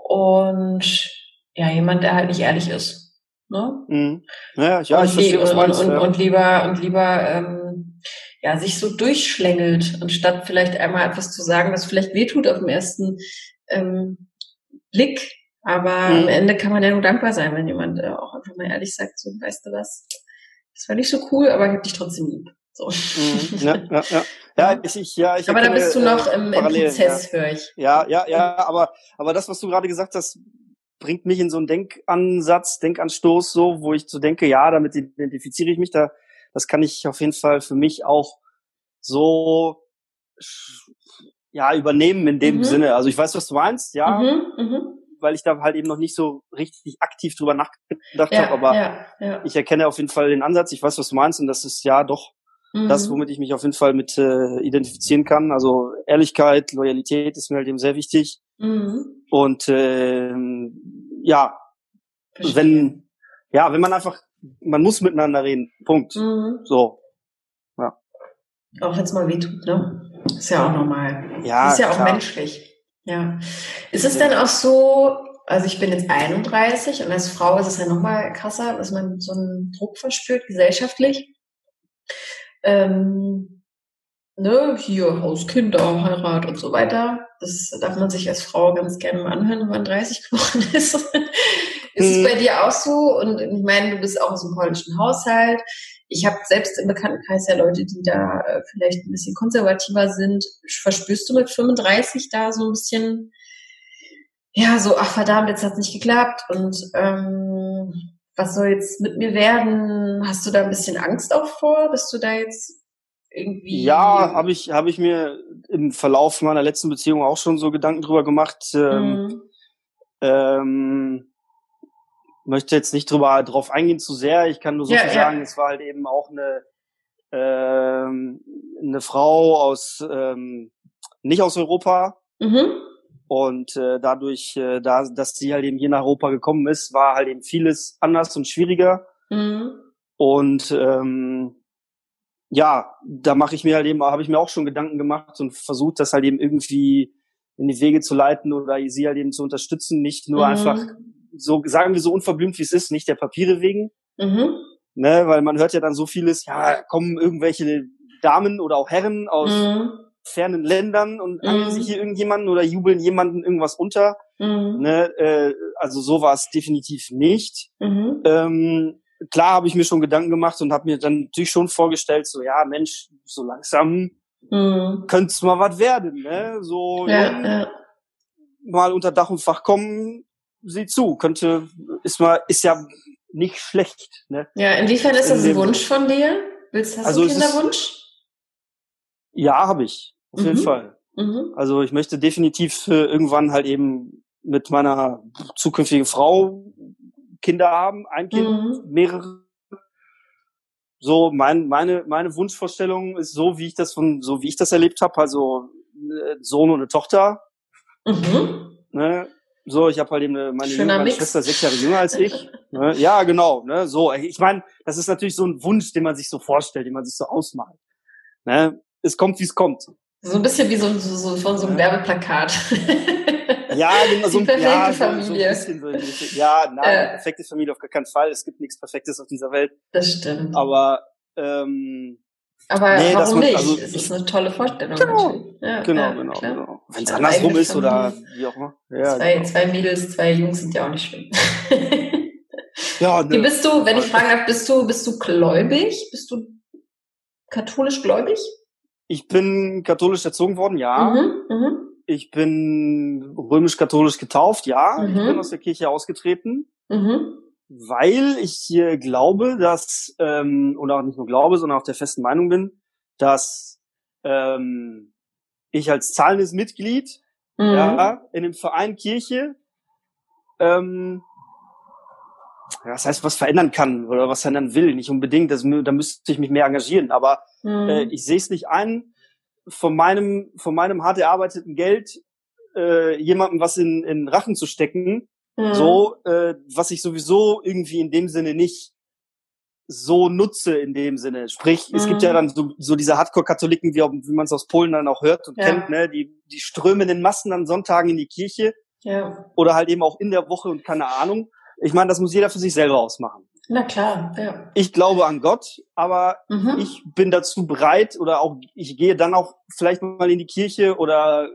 und ja, jemand, der halt nicht ehrlich ist. Ne? Mhm. Ja, ja, und ich verstehe, was meinst, und, ja. und lieber, und lieber ähm, ja, sich so durchschlängelt, anstatt vielleicht einmal etwas zu sagen, das vielleicht wehtut auf den ersten ähm, Blick. Aber mhm. am Ende kann man ja nur dankbar sein, wenn jemand äh, auch einfach mal ehrlich sagt, so, weißt du was, das war nicht so cool, aber ich hab dich trotzdem lieb. So. Mhm. [LAUGHS] Ja, ja, ja. Ja, ich, ich, ja, ich aber da bist du noch äh, im, im Prozess, ja. höre ich. Ja, ja, ja, aber, aber das, was du gerade gesagt hast, bringt mich in so einen Denkansatz, Denkanstoß, so, wo ich so denke, ja, damit identifiziere ich mich da. Das kann ich auf jeden Fall für mich auch so, ja, übernehmen in dem mhm. Sinne. Also ich weiß, was du meinst, ja. Mhm, mh. Weil ich da halt eben noch nicht so richtig aktiv drüber nachgedacht ja, habe, aber ja, ja. ich erkenne auf jeden Fall den Ansatz, ich weiß, was du meinst und das ist ja doch Mhm. Das, womit ich mich auf jeden Fall mit äh, identifizieren kann. Also Ehrlichkeit, Loyalität ist mir halt eben sehr wichtig. Mhm. Und äh, ja, Verstehe. wenn ja, wenn man einfach, man muss miteinander reden. Punkt. Mhm. So. Ja. Auch wenn es mal wehtut, ne? Ist ja auch normal. Ja. Ist ja auch klar. menschlich. Ja. Ist es denn auch so, also ich bin jetzt 31 und als Frau ist es ja nochmal krasser, dass man so einen Druck verspürt, gesellschaftlich. Ähm, ne, hier Haus, Kinder, Heirat und so weiter. Das darf man sich als Frau ganz gerne mal anhören, wenn man 30 geworden [LAUGHS] ist. ist mhm. es bei dir auch so? Und ich meine, du bist auch aus dem polnischen Haushalt. Ich habe selbst im Bekanntenkreis ja Leute, die da äh, vielleicht ein bisschen konservativer sind. Verspürst du mit 35 da so ein bisschen, ja, so, ach verdammt, jetzt hat's nicht geklappt und ähm, was soll jetzt mit mir werden? Hast du da ein bisschen Angst auch vor, dass du da jetzt irgendwie. Ja, habe ich, hab ich mir im Verlauf meiner letzten Beziehung auch schon so Gedanken drüber gemacht. Ähm, mhm. ähm, möchte jetzt nicht drüber drauf eingehen zu sehr. Ich kann nur so ja, viel sagen, es war halt eben auch eine ähm, eine Frau aus ähm, nicht aus Europa. Mhm. Und äh, dadurch, äh, da, dass sie halt eben hier nach Europa gekommen ist, war halt eben vieles anders und schwieriger. Mhm. Und ähm, ja, da mache ich mir halt eben, habe ich mir auch schon Gedanken gemacht und versucht, das halt eben irgendwie in die Wege zu leiten oder sie halt eben zu unterstützen, nicht nur mhm. einfach so, sagen wir so unverblümt wie es ist, nicht der Papiere wegen. Mhm. Ne, weil man hört ja dann so vieles, ja, kommen irgendwelche Damen oder auch Herren aus mhm. fernen Ländern und mhm. sich hier irgendjemanden oder jubeln jemanden irgendwas unter. Mhm. Ne, äh, also so war es definitiv nicht. Mhm. Ähm, klar habe ich mir schon Gedanken gemacht und habe mir dann natürlich schon vorgestellt, so ja, Mensch, so langsam mhm. könnte es mal was werden, ne? So ja, ja. mal unter Dach und Fach kommen, sieh zu, könnte, ist mal, ist ja nicht schlecht, ne? Ja, inwiefern ist das ein Wunsch von dir? Willst hast also du Kinderwunsch? ja, habe ich, auf mhm. jeden Fall. Mhm. Also ich möchte definitiv äh, irgendwann halt eben mit meiner zukünftigen Frau Kinder haben, ein Kind, mhm. mehrere. So, mein, meine, meine Wunschvorstellung ist so, wie ich das von, so wie ich das erlebt habe, also äh, Sohn und eine Tochter. Mhm. Ne? So, ich habe halt eben eine, meine, Jünger, meine Schwester sechs Jahre jünger als ich. [LAUGHS] ne? Ja, genau. Ne? So, ich meine, das ist natürlich so ein Wunsch, den man sich so vorstellt, den man sich so ausmalt. Ne? Es kommt, wie es kommt. So ein bisschen wie so, so, so von so einem Werbeplakat. [LAUGHS] Ja, genau, so, perfekte ja, Familie. So, so so, ja, nein, äh, perfekte Familie auf gar keinen Fall. Es gibt nichts Perfektes auf dieser Welt. Das stimmt. Aber ähm, aber nee, warum man, nicht? Also, es ist eine tolle Vorstellung. Genau, ja, genau, ja, genau, genau. Wenn es andersrum ist oder wie auch immer. Ja, zwei, genau. zwei Mädels, zwei Jungs sind ja auch nicht schlimm. [LAUGHS] ja, ne. Wie bist du, wenn ich fragen darf, bist du, bist du gläubig? Bist du katholisch gläubig? Ich bin katholisch erzogen worden, ja. Mhm, mh. Ich bin römisch-katholisch getauft, ja. Mhm. Ich bin aus der Kirche ausgetreten, mhm. weil ich hier glaube, dass, ähm, oder auch nicht nur glaube, sondern auch der festen Meinung bin, dass ähm, ich als zahlendes Mitglied mhm. ja, in dem Verein Kirche ähm, ja, das heißt, was verändern kann oder was verändern will, nicht unbedingt. Das, da müsste ich mich mehr engagieren. Aber mhm. äh, ich sehe es nicht ein, von meinem, von meinem hart erarbeiteten Geld äh, jemandem was in, in Rachen zu stecken, mhm. so, äh, was ich sowieso irgendwie in dem Sinne nicht so nutze in dem Sinne. Sprich, mhm. es gibt ja mhm. dann so, so diese Hardcore-Katholiken, wie, wie man es aus Polen dann auch hört und ja. kennt, ne? die, die strömen in Massen an Sonntagen in die Kirche ja. oder halt eben auch in der Woche und keine Ahnung. Ich meine, das muss jeder für sich selber ausmachen. Na klar, ja. Ich glaube an Gott, aber mhm. ich bin dazu bereit oder auch ich gehe dann auch vielleicht mal in die Kirche oder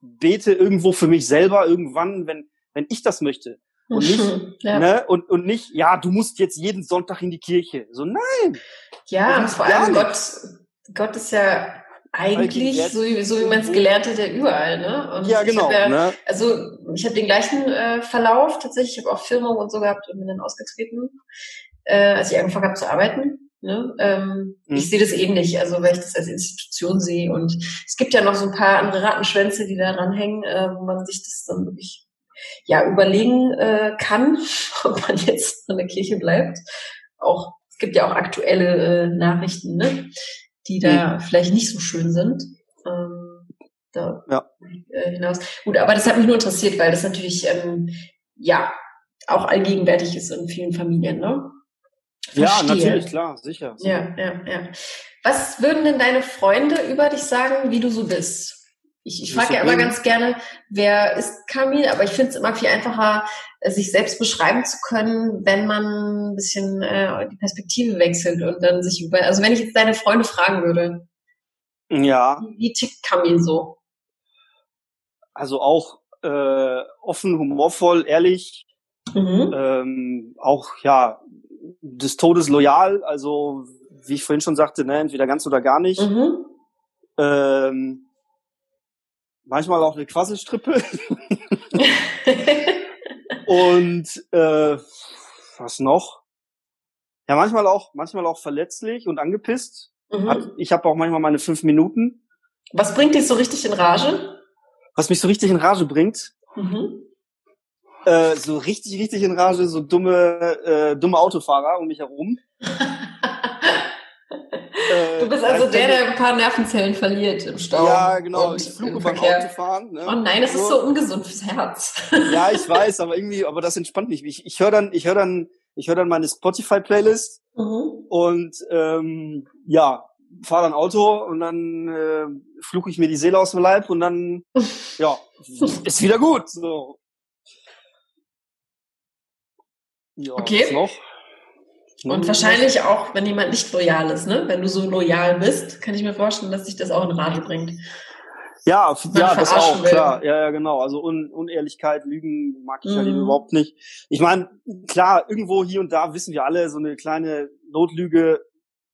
bete irgendwo für mich selber irgendwann, wenn wenn ich das möchte und nicht [LAUGHS] ja. ne und und nicht ja, du musst jetzt jeden Sonntag in die Kirche. So nein. Ja, vor allem Gott Gott ist ja eigentlich, so wie, so wie man es gelernt hat, ja überall, ne? Und ja, genau. Ich ja, ne? Also ich habe den gleichen äh, Verlauf tatsächlich. Ich habe auch Firma und so gehabt und bin dann ausgetreten, äh, als ich angefangen habe zu arbeiten. Ne? Ähm, hm. Ich sehe das ähnlich, also weil ich das als Institution sehe. Und es gibt ja noch so ein paar andere Rattenschwänze, die da dran hängen, äh, wo man sich das dann wirklich ja überlegen äh, kann, [LAUGHS] ob man jetzt an der Kirche bleibt. Auch es gibt ja auch aktuelle äh, Nachrichten, ne? Die da mhm. vielleicht nicht so schön sind. Ähm, da ja. äh, hinaus. Gut, aber das hat mich nur interessiert, weil das natürlich ähm, ja auch allgegenwärtig ist in vielen Familien, ne? Verstehe. Ja, natürlich, klar, sicher. Ja, ja, ja. Was würden denn deine Freunde über dich sagen, wie du so bist? Ich, ich frage ja immer ganz gerne, wer ist Kamil, aber ich finde es immer viel einfacher, äh, sich selbst beschreiben zu können, wenn man ein bisschen äh, die Perspektive wechselt und dann sich über. Also wenn ich jetzt deine Freunde fragen würde, Ja. Wie tickt Camille so? Also auch äh, offen, humorvoll, ehrlich, mhm. ähm, auch ja des Todes loyal. Also wie ich vorhin schon sagte, ne, entweder ganz oder gar nicht. Mhm. Ähm, manchmal auch eine Quasselstrippe. Und äh, was noch? Ja, manchmal auch, manchmal auch verletzlich und angepisst. Mhm. Ich habe auch manchmal meine fünf Minuten. Was bringt dich so richtig in Rage? Was mich so richtig in Rage bringt? Mhm. Äh, so richtig, richtig in Rage, so dumme, äh, dumme Autofahrer um mich herum. [LAUGHS] du bist also der, der ein paar Nervenzellen verliert im Stau. Ja, genau. Ich fluche beim Autofahren. Ne? Oh nein, das ist so ungesund fürs Herz. ja, ich [LAUGHS] weiß, aber irgendwie, aber das entspannt mich. Ich, ich höre dann, ich höre dann, ich höre dann meine Spotify-Playlist mhm. und ähm, ja, fahre dann Auto und dann äh, fluche ich mir die Seele aus dem Leib und dann ja, [LAUGHS] ist wieder gut. So. Ja, okay. Was noch? Und wahrscheinlich auch, wenn jemand nicht loyal ist, ne? Wenn du so loyal bist, kann ich mir vorstellen, dass sich das auch in Rage bringt. Ja, ja, das auch, will. klar. Ja, ja, genau. Also Un Unehrlichkeit, Lügen mag ich mhm. halt eben überhaupt nicht. Ich meine, klar, irgendwo hier und da wissen wir alle, so eine kleine Notlüge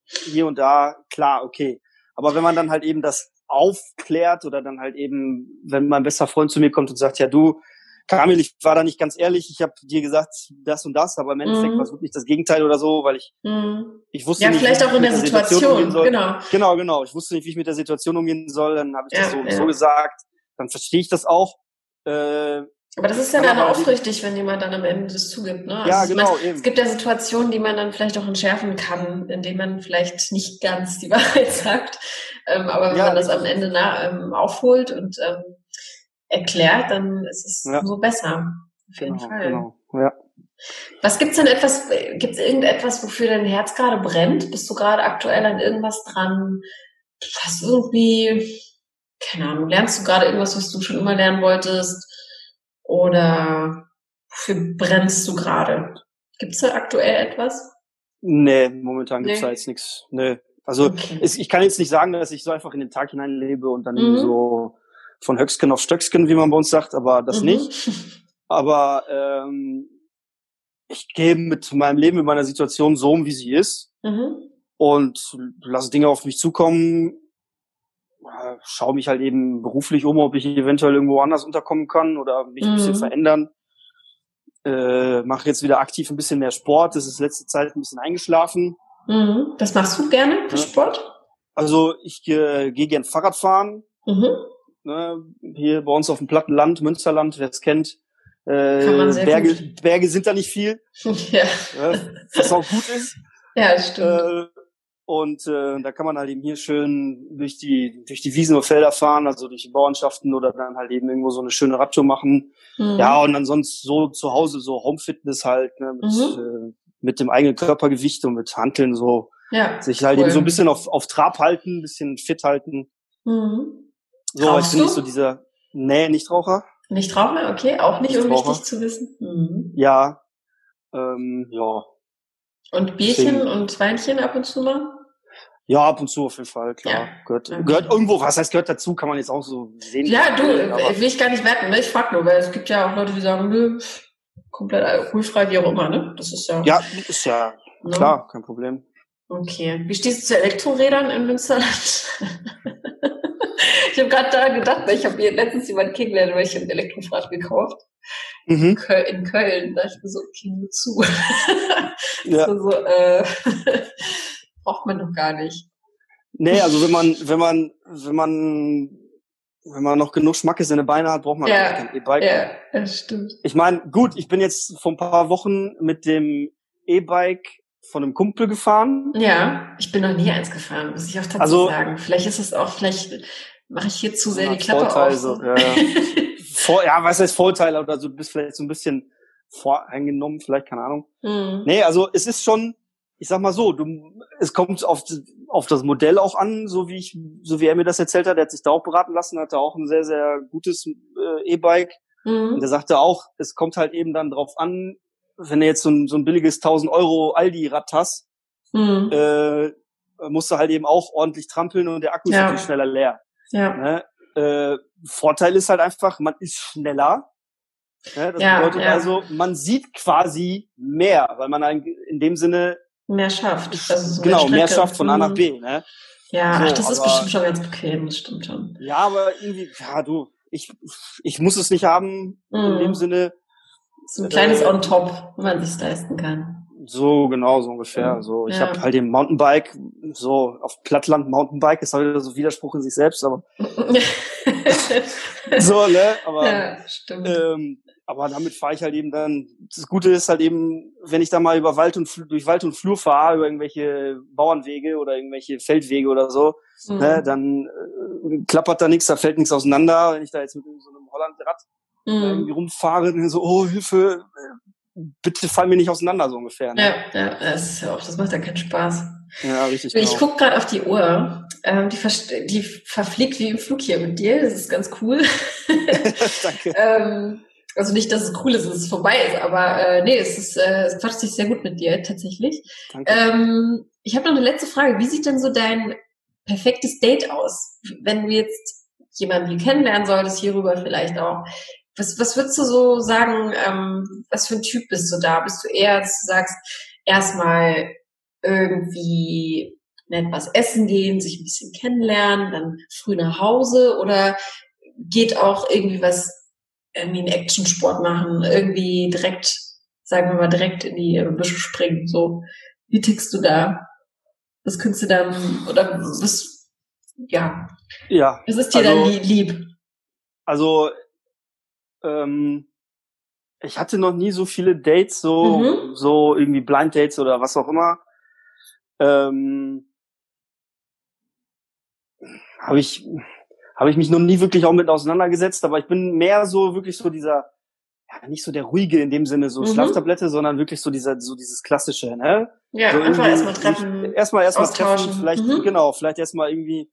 hier und da, klar, okay. Aber wenn man dann halt eben das aufklärt oder dann halt eben, wenn mein bester Freund zu mir kommt und sagt, ja du, Kamil, ich war da nicht ganz ehrlich, ich habe dir gesagt das und das, aber im Endeffekt mhm. war es wirklich das Gegenteil oder so, weil ich mhm. ich wusste ja, nicht, vielleicht auch in der, Situation, Situation genau. Genau, genau. Ich wusste nicht, wie ich mit der Situation umgehen soll, dann habe ich ja, das so, ja. so gesagt, dann verstehe ich das auch. Äh, aber das ist ja dann aufrichtig, wenn jemand dann am Ende das zugibt. Ne? Also ja, genau. Meine, es gibt ja Situationen, die man dann vielleicht auch entschärfen kann, indem man vielleicht nicht ganz die [LAUGHS] Wahrheit sagt. Ähm, aber wenn ja, man das am Ende na, ähm, aufholt und ähm, erklärt, dann ist es ja. umso besser. Auf jeden genau, Fall. Genau. Ja. Was gibt's denn etwas, gibt's irgendetwas, wofür dein Herz gerade brennt? Bist du gerade aktuell an irgendwas dran? Was irgendwie, keine Ahnung, lernst du gerade irgendwas, was du schon immer lernen wolltest? Oder wofür brennst du gerade? Gibt's da aktuell etwas? Nee, momentan gibt's nee. da jetzt nichts. Nee. Also okay. es, ich kann jetzt nicht sagen, dass ich so einfach in den Tag hineinlebe und dann mhm. so von Höcksken auf Stöcksken, wie man bei uns sagt, aber das mhm. nicht. Aber ähm, ich gehe mit meinem Leben, mit meiner Situation so um, wie sie ist mhm. und lasse Dinge auf mich zukommen, schaue mich halt eben beruflich um, ob ich eventuell irgendwo anders unterkommen kann oder mich mhm. ein bisschen mhm. verändern. Äh, mache jetzt wieder aktiv ein bisschen mehr Sport. Das ist letzte Zeit ein bisschen eingeschlafen. Mhm. Was machst du gerne für Sport? Also ich äh, gehe gern Fahrrad fahren. Mhm ne, hier bei uns auf dem Plattenland, Münsterland, wer es kennt, äh, Berge, gut. Berge sind da nicht viel, [LAUGHS] ja. ja. was auch gut ist. Ja, stimmt. Äh, und äh, da kann man halt eben hier schön durch die durch die Wiesen und Felder fahren, also durch die Bauernschaften oder dann halt eben irgendwo so eine schöne Radtour machen. Mhm. Ja, und ansonsten so zu Hause so Home Fitness halt, ne, mit, mhm. äh, mit dem eigenen Körpergewicht und mit Hanteln so ja, sich halt cool. eben so ein bisschen auf, auf Trab halten, ein bisschen fit halten. Mhm. So, Rauchst ich bin nicht so dieser, nee, Nichtraucher. Nichtraucher, okay, auch nicht unwichtig zu wissen. Mhm. Ja, ähm, ja. Und Bierchen Deswegen. und Weinchen ab und zu mal? Ja, ab und zu auf jeden Fall, klar. Ja. Gehört, okay. gehört irgendwo, was heißt gehört dazu, kann man jetzt auch so sehen. Ja, du, will ich gar nicht werten, ne? Ich frag nur, weil es gibt ja auch Leute, die sagen, nö, komplett alkoholfrei, wie auch immer, ne? Das ist ja. Ja, ist ja ne? klar, kein Problem. Okay. Wie stehst du zu Elektrorädern in Münsterland? [LAUGHS] ich habe gerade da gedacht, ich habe letztens jemanden kennengelernt, weil ich ein Elektrofahrt gekauft. Mhm. In Köln. Da ich mir so, okay, nur zu. [LAUGHS] ja. so, so äh, [LAUGHS] braucht man doch gar nicht. Nee, also wenn man, wenn man, wenn man, wenn man noch genug Schmackes in den Beine hat, braucht man ja, kein E-Bike. Ja, das stimmt. Ich meine, gut, ich bin jetzt vor ein paar Wochen mit dem E-Bike von einem Kumpel gefahren. Ja, ich bin noch nie eins gefahren, muss ich auch dazu also, sagen. Vielleicht ist es auch, vielleicht mache ich hier zu sehr die Klappe Vorteil, auf. So, ja, ja. [LAUGHS] Vor, ja, was heißt Vorteile oder so, du bist vielleicht so ein bisschen voreingenommen, vielleicht, keine Ahnung. Mhm. Nee, also es ist schon, ich sag mal so, du, es kommt auf, auf das Modell auch an, so wie ich, so wie er mir das erzählt hat, er hat sich da auch beraten lassen, hatte auch ein sehr, sehr gutes äh, E-Bike. Mhm. Und er sagte auch, es kommt halt eben dann drauf an, wenn du jetzt so ein, so ein billiges 1000 Euro Aldi-Rad hast, mhm. äh, musst du halt eben auch ordentlich trampeln und der Akku ja. ist viel schneller leer. Ja. Ne? Äh, Vorteil ist halt einfach, man ist schneller. Ne? Das ja, bedeutet ja. also, man sieht quasi mehr, weil man in dem Sinne mehr schafft. Also genau, mehr schafft von A nach B. Mhm. Ne? Ja, so, ach, das aber, ist bestimmt schon ganz bequem, das stimmt schon. Ja, aber irgendwie, ja, du, ich, ich muss es nicht haben, mhm. in dem Sinne. So ein kleines äh, On-Top, wenn man sich leisten kann. So, genau, so ungefähr. So, ich ja. habe halt den Mountainbike, so auf Plattland Mountainbike, ist halt so Widerspruch in sich selbst, aber [LAUGHS] so, ne? Aber, ja, stimmt. Ähm, aber damit fahre ich halt eben dann. Das Gute ist halt eben, wenn ich da mal über Wald und durch Wald und Flur fahre, über irgendwelche Bauernwege oder irgendwelche Feldwege oder so, mhm. ne, dann äh, klappert da nichts, da fällt nichts auseinander. Wenn ich da jetzt mit so einem Hollandrad mhm. irgendwie rumfahre, dann so, oh Hilfe, bitte fall mir nicht auseinander, so ungefähr. Ne? Ja, ja, das ist ja auch, das macht ja keinen Spaß. Ja, richtig. Ich genau. guck gerade auf die Uhr. Ähm, die, die verfliegt wie im Flug hier mit dir. Das ist ganz cool. [LAUGHS] Danke. ähm, also nicht, dass es cool ist, dass es vorbei ist, aber äh, nee, es ist, äh, es quatscht sich sehr gut mit dir tatsächlich. Danke. Ähm, ich habe noch eine letzte Frage. Wie sieht denn so dein perfektes Date aus? Wenn du jetzt jemanden hier kennenlernen solltest, hierüber vielleicht auch, was, was würdest du so sagen, ähm, was für ein Typ bist du da? Bist du eher, dass du sagst, erstmal irgendwie nett was essen gehen, sich ein bisschen kennenlernen, dann früh nach Hause oder geht auch irgendwie was, irgendwie einen Actionsport machen, irgendwie direkt, sagen wir mal, direkt in die Büsche springen, so. Wie tickst du da? Was könntest du dann, oder was, ja. Ja. Was ist dir also, dann lieb? Also, ähm, ich hatte noch nie so viele Dates, so, mhm. so irgendwie Blind Dates oder was auch immer. Ähm, habe ich, habe ich mich noch nie wirklich auch mit auseinandergesetzt, aber ich bin mehr so wirklich so dieser, ja, nicht so der ruhige in dem Sinne, so mhm. Schlaftablette, sondern wirklich so dieser, so dieses klassische, ne? Ja, so einfach erstmal treffen. Erstmal erstmal treffen, vielleicht, mhm. genau, vielleicht erstmal irgendwie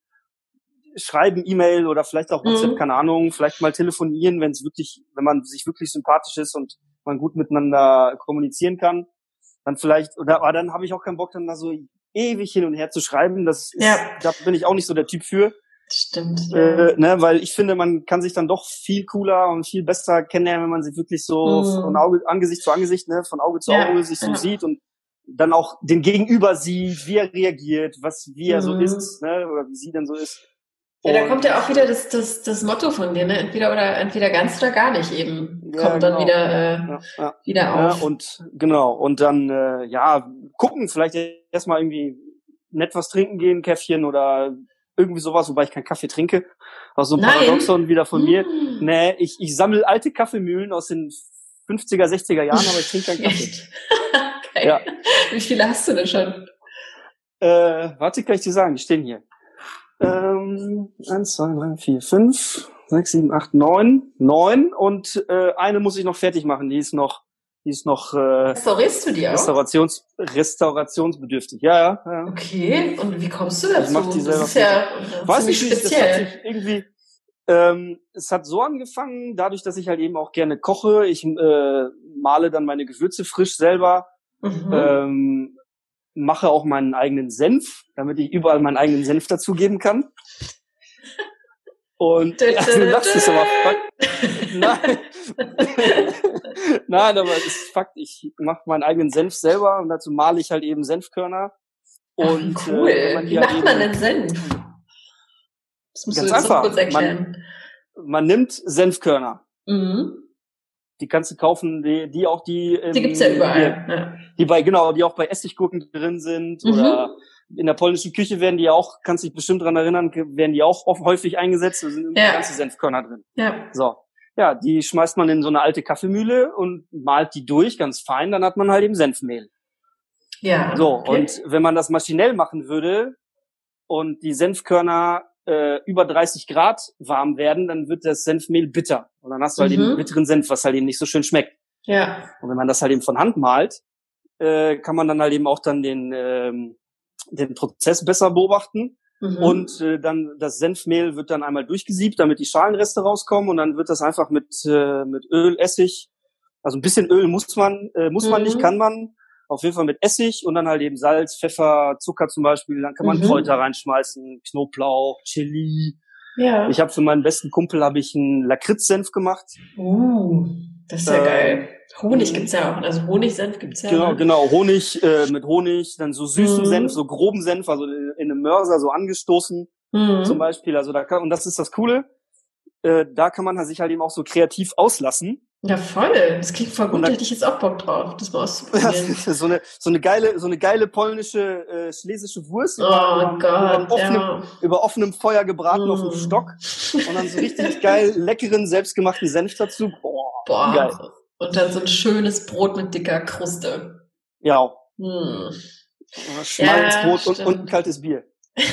schreiben, E-Mail oder vielleicht auch WhatsApp, mhm. keine Ahnung, vielleicht mal telefonieren, wenn es wirklich, wenn man sich wirklich sympathisch ist und man gut miteinander kommunizieren kann, dann vielleicht, oder aber dann habe ich auch keinen Bock, dann da so ewig hin und her zu schreiben. Das ist, ja. da bin ich auch nicht so der Typ für. Stimmt. Äh, ne, weil ich finde, man kann sich dann doch viel cooler und viel besser kennenlernen, wenn man sich wirklich so mhm. von Auge, Angesicht zu Angesicht, ne, von Auge zu ja. Auge sich so ja. sieht und dann auch den Gegenüber sieht, wie er reagiert, was, wie er mhm. so ist, ne, oder wie sie denn so ist. Ja, da kommt ja auch wieder das, das, das Motto von dir, ne? Entweder oder entweder ganz oder gar nicht eben. Kommt ja, genau. dann wieder, äh, ja, ja. wieder auf. Ja, und genau, und dann äh, ja, gucken, vielleicht erstmal irgendwie nett was trinken gehen, Käffchen oder irgendwie sowas, wobei ich keinen Kaffee trinke. Auch so ein Nein. Paradoxon wieder von mir. Mm. Nee, ich, ich sammle alte Kaffeemühlen aus den 50er, 60er Jahren, aber ich trinke keinen Kaffee. [LAUGHS] okay. ja. Wie viele hast du denn schon? Äh, warte, kann ich dir sagen, die stehen hier. Ähm, eins, zwei, drei, vier, fünf, sechs, sieben, acht, neun, neun und äh, eine muss ich noch fertig machen. Die ist noch, die ist noch äh, Restaurierst du die auch? Restaurations, restaurationsbedürftig. Ja, ja, ja. Okay. Und wie kommst du dazu? Ich mach die selber das ist ja Weiß ich nicht, speziell. Das irgendwie ähm, es hat so angefangen, dadurch, dass ich halt eben auch gerne koche. Ich äh, male dann meine Gewürze frisch selber. Mhm. Ähm, mache auch meinen eigenen Senf, damit ich überall meinen eigenen Senf dazugeben kann. Und also, du lachst es aber Nein. [LAUGHS] Nein, aber es ist Fakt, ich mache meinen eigenen Senf selber und dazu male ich halt eben Senfkörner. Und Ach, cool. Äh, Wie macht halt man denn Senf? Das musst Ganz du einfach. kurz erklären. Man, man nimmt Senfkörner. Mhm die kannst du kaufen, die, die auch die. Ähm, die gibt's ja überall. Die, ja. die bei, genau, die auch bei Essiggurken drin sind mhm. oder in der polnischen Küche werden die auch, kannst dich bestimmt dran erinnern, werden die auch oft, häufig eingesetzt, da sind ja. ganze Senfkörner drin. Ja. So. Ja, die schmeißt man in so eine alte Kaffeemühle und malt die durch, ganz fein, dann hat man halt eben Senfmehl. Ja. So, okay. und wenn man das maschinell machen würde und die Senfkörner äh, über 30 Grad warm werden, dann wird das Senfmehl bitter. Und dann hast du halt mhm. den bitteren Senf, was halt eben nicht so schön schmeckt. Ja. Und wenn man das halt eben von Hand malt, äh, kann man dann halt eben auch dann den, ähm, den Prozess besser beobachten. Mhm. Und äh, dann das Senfmehl wird dann einmal durchgesiebt, damit die Schalenreste rauskommen. Und dann wird das einfach mit, äh, mit Öl, Essig, also ein bisschen Öl muss man, äh, muss man nicht, mhm. kann man. Auf jeden Fall mit Essig und dann halt eben Salz, Pfeffer, Zucker zum Beispiel. Dann kann man mhm. Kräuter reinschmeißen, Knoblauch, Chili. Ja. Ich habe für meinen besten Kumpel habe ich einen Lakritzsenf gemacht. Uh, das ist ja äh, geil. Honig gibt's ja auch. Also Honigsenf gibt's ja. Genau, genau. Honig äh, mit Honig, dann so süßen mhm. Senf, so groben Senf, also in einem Mörser so angestoßen mhm. zum Beispiel. Also da kann, und das ist das Coole. Äh, da kann man sich halt eben auch so kreativ auslassen. Ja, voll. Das klingt voll gut. Da hätte ich jetzt auch Bock drauf, das mal auszuprobieren. [LAUGHS] So eine so eine geile so eine geile polnische äh, schlesische Wurst oh über, Gott, über, offenem, ja. über offenem Feuer gebraten mm. auf dem mm. Stock und dann so richtig [LAUGHS] geil leckeren selbstgemachten Senf dazu. Boah, Boah. Geil. Und dann so ein schönes Brot mit dicker Kruste. Ja. Hm. Schmalzbrot ja, und, und ein kaltes Bier. [LAUGHS] ja,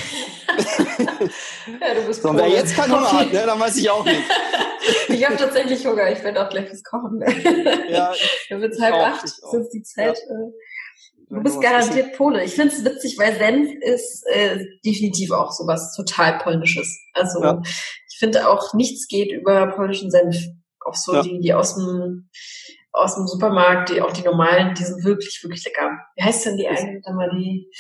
du bist so, wer jetzt keinen Hunger hat, ne, dann weiß ich auch nicht. Ich habe tatsächlich Hunger. Ich werde auch gleich was kochen. ja, Dann [LAUGHS] wird halb acht. Ist die Zeit. Ja. Äh, du bist garantiert Pole. Ich finde es witzig, weil Senf ist äh, definitiv auch sowas total Polnisches. Also ja. ich finde auch, nichts geht über polnischen Senf. Auch so ja. die, die aus dem aus dem Supermarkt, die auch die normalen, die sind wirklich, wirklich lecker. Wie heißt denn die eigentlich? Dann mal die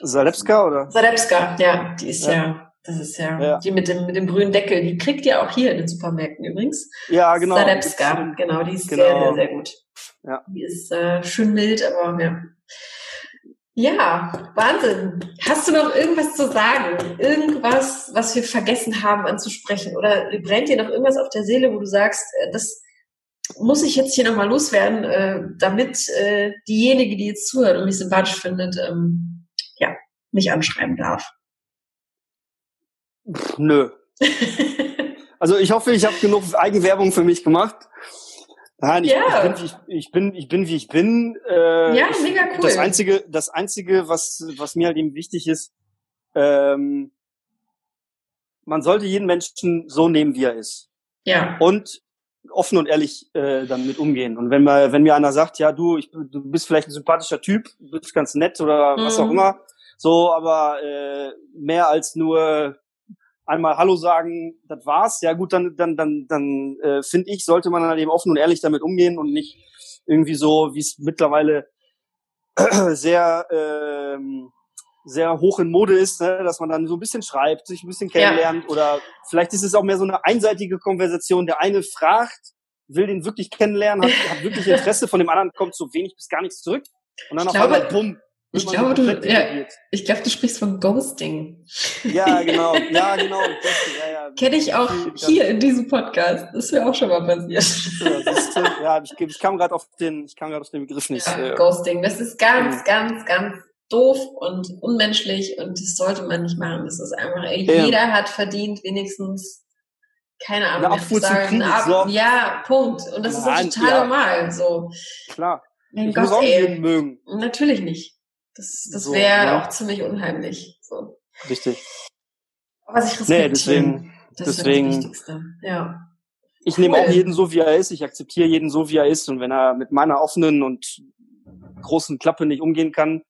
Salepska oder? Salepska, ja, die ist ja, ja das ist ja, ja, die mit dem mit dem grünen Deckel. Die kriegt ihr auch hier in den Supermärkten übrigens. Ja, genau. Salepska, genau, die ist genau. sehr, sehr, sehr gut. Ja. Die ist äh, schön mild, aber ja. Ja, Wahnsinn. Hast du noch irgendwas zu sagen? Irgendwas, was wir vergessen haben anzusprechen? Oder brennt dir noch irgendwas auf der Seele, wo du sagst, äh, das muss ich jetzt hier nochmal loswerden, äh, damit äh, diejenige, die jetzt zuhört und mich sympathisch findet, ähm, ja, mich anschreiben darf? Pff, nö. [LAUGHS] also ich hoffe, ich habe genug Eigenwerbung für mich gemacht. Nein, ich, ja. ich, bin, ich, ich, bin, ich bin, wie ich bin. Äh, ja, mega cool. Das einzige, das einzige, was, was mir halt eben wichtig ist, ähm, man sollte jeden Menschen so nehmen, wie er ist. Ja. Und offen und ehrlich äh, damit umgehen. Und wenn mal, wenn mir einer sagt, ja, du, ich, du bist vielleicht ein sympathischer Typ, du bist ganz nett oder mhm. was auch mhm. immer, so, aber äh, mehr als nur einmal Hallo sagen, das war's. Ja gut, dann dann dann dann äh, finde ich, sollte man dann eben offen und ehrlich damit umgehen und nicht irgendwie so, wie es mittlerweile [CLEARS THROAT] sehr ähm, sehr hoch in Mode ist, ne, dass man dann so ein bisschen schreibt, sich ein bisschen kennenlernt ja. oder vielleicht ist es auch mehr so eine einseitige Konversation. Der eine fragt, will den wirklich kennenlernen, hat, hat wirklich Interesse, von dem anderen kommt so wenig bis gar nichts zurück und dann ich auf einmal bumm. Ich glaube, du, ja, ich glaube, du sprichst von Ghosting. Ja, genau, ja, genau. [LAUGHS] Ja, ja. Kenne ich auch hier in diesem Podcast. Das wäre auch schon mal passiert. Ja, ja ich, ich kam gerade auf den, ich kam gerade auf den Begriff nicht. Ja, äh, Ghosting, das ist ganz, ganz, ganz doof und unmenschlich und das sollte man nicht machen. Das ist einfach, ja. jeder hat verdient wenigstens, keine Ahnung, Abfuhr sagen, ab, so. ja, Punkt. Und das Nein, ist auch total ja. normal, so. Klar. Mein ich Gott, muss auch ey, mögen. Natürlich nicht. Das, das so, wäre ja. auch ziemlich unheimlich, so. Richtig. Aber sich respektieren. Nee, deswegen, das deswegen, das Wichtigste. Ja. Ich cool. nehme auch jeden so, wie er ist. Ich akzeptiere jeden so, wie er ist. Und wenn er mit meiner offenen und großen Klappe nicht umgehen kann,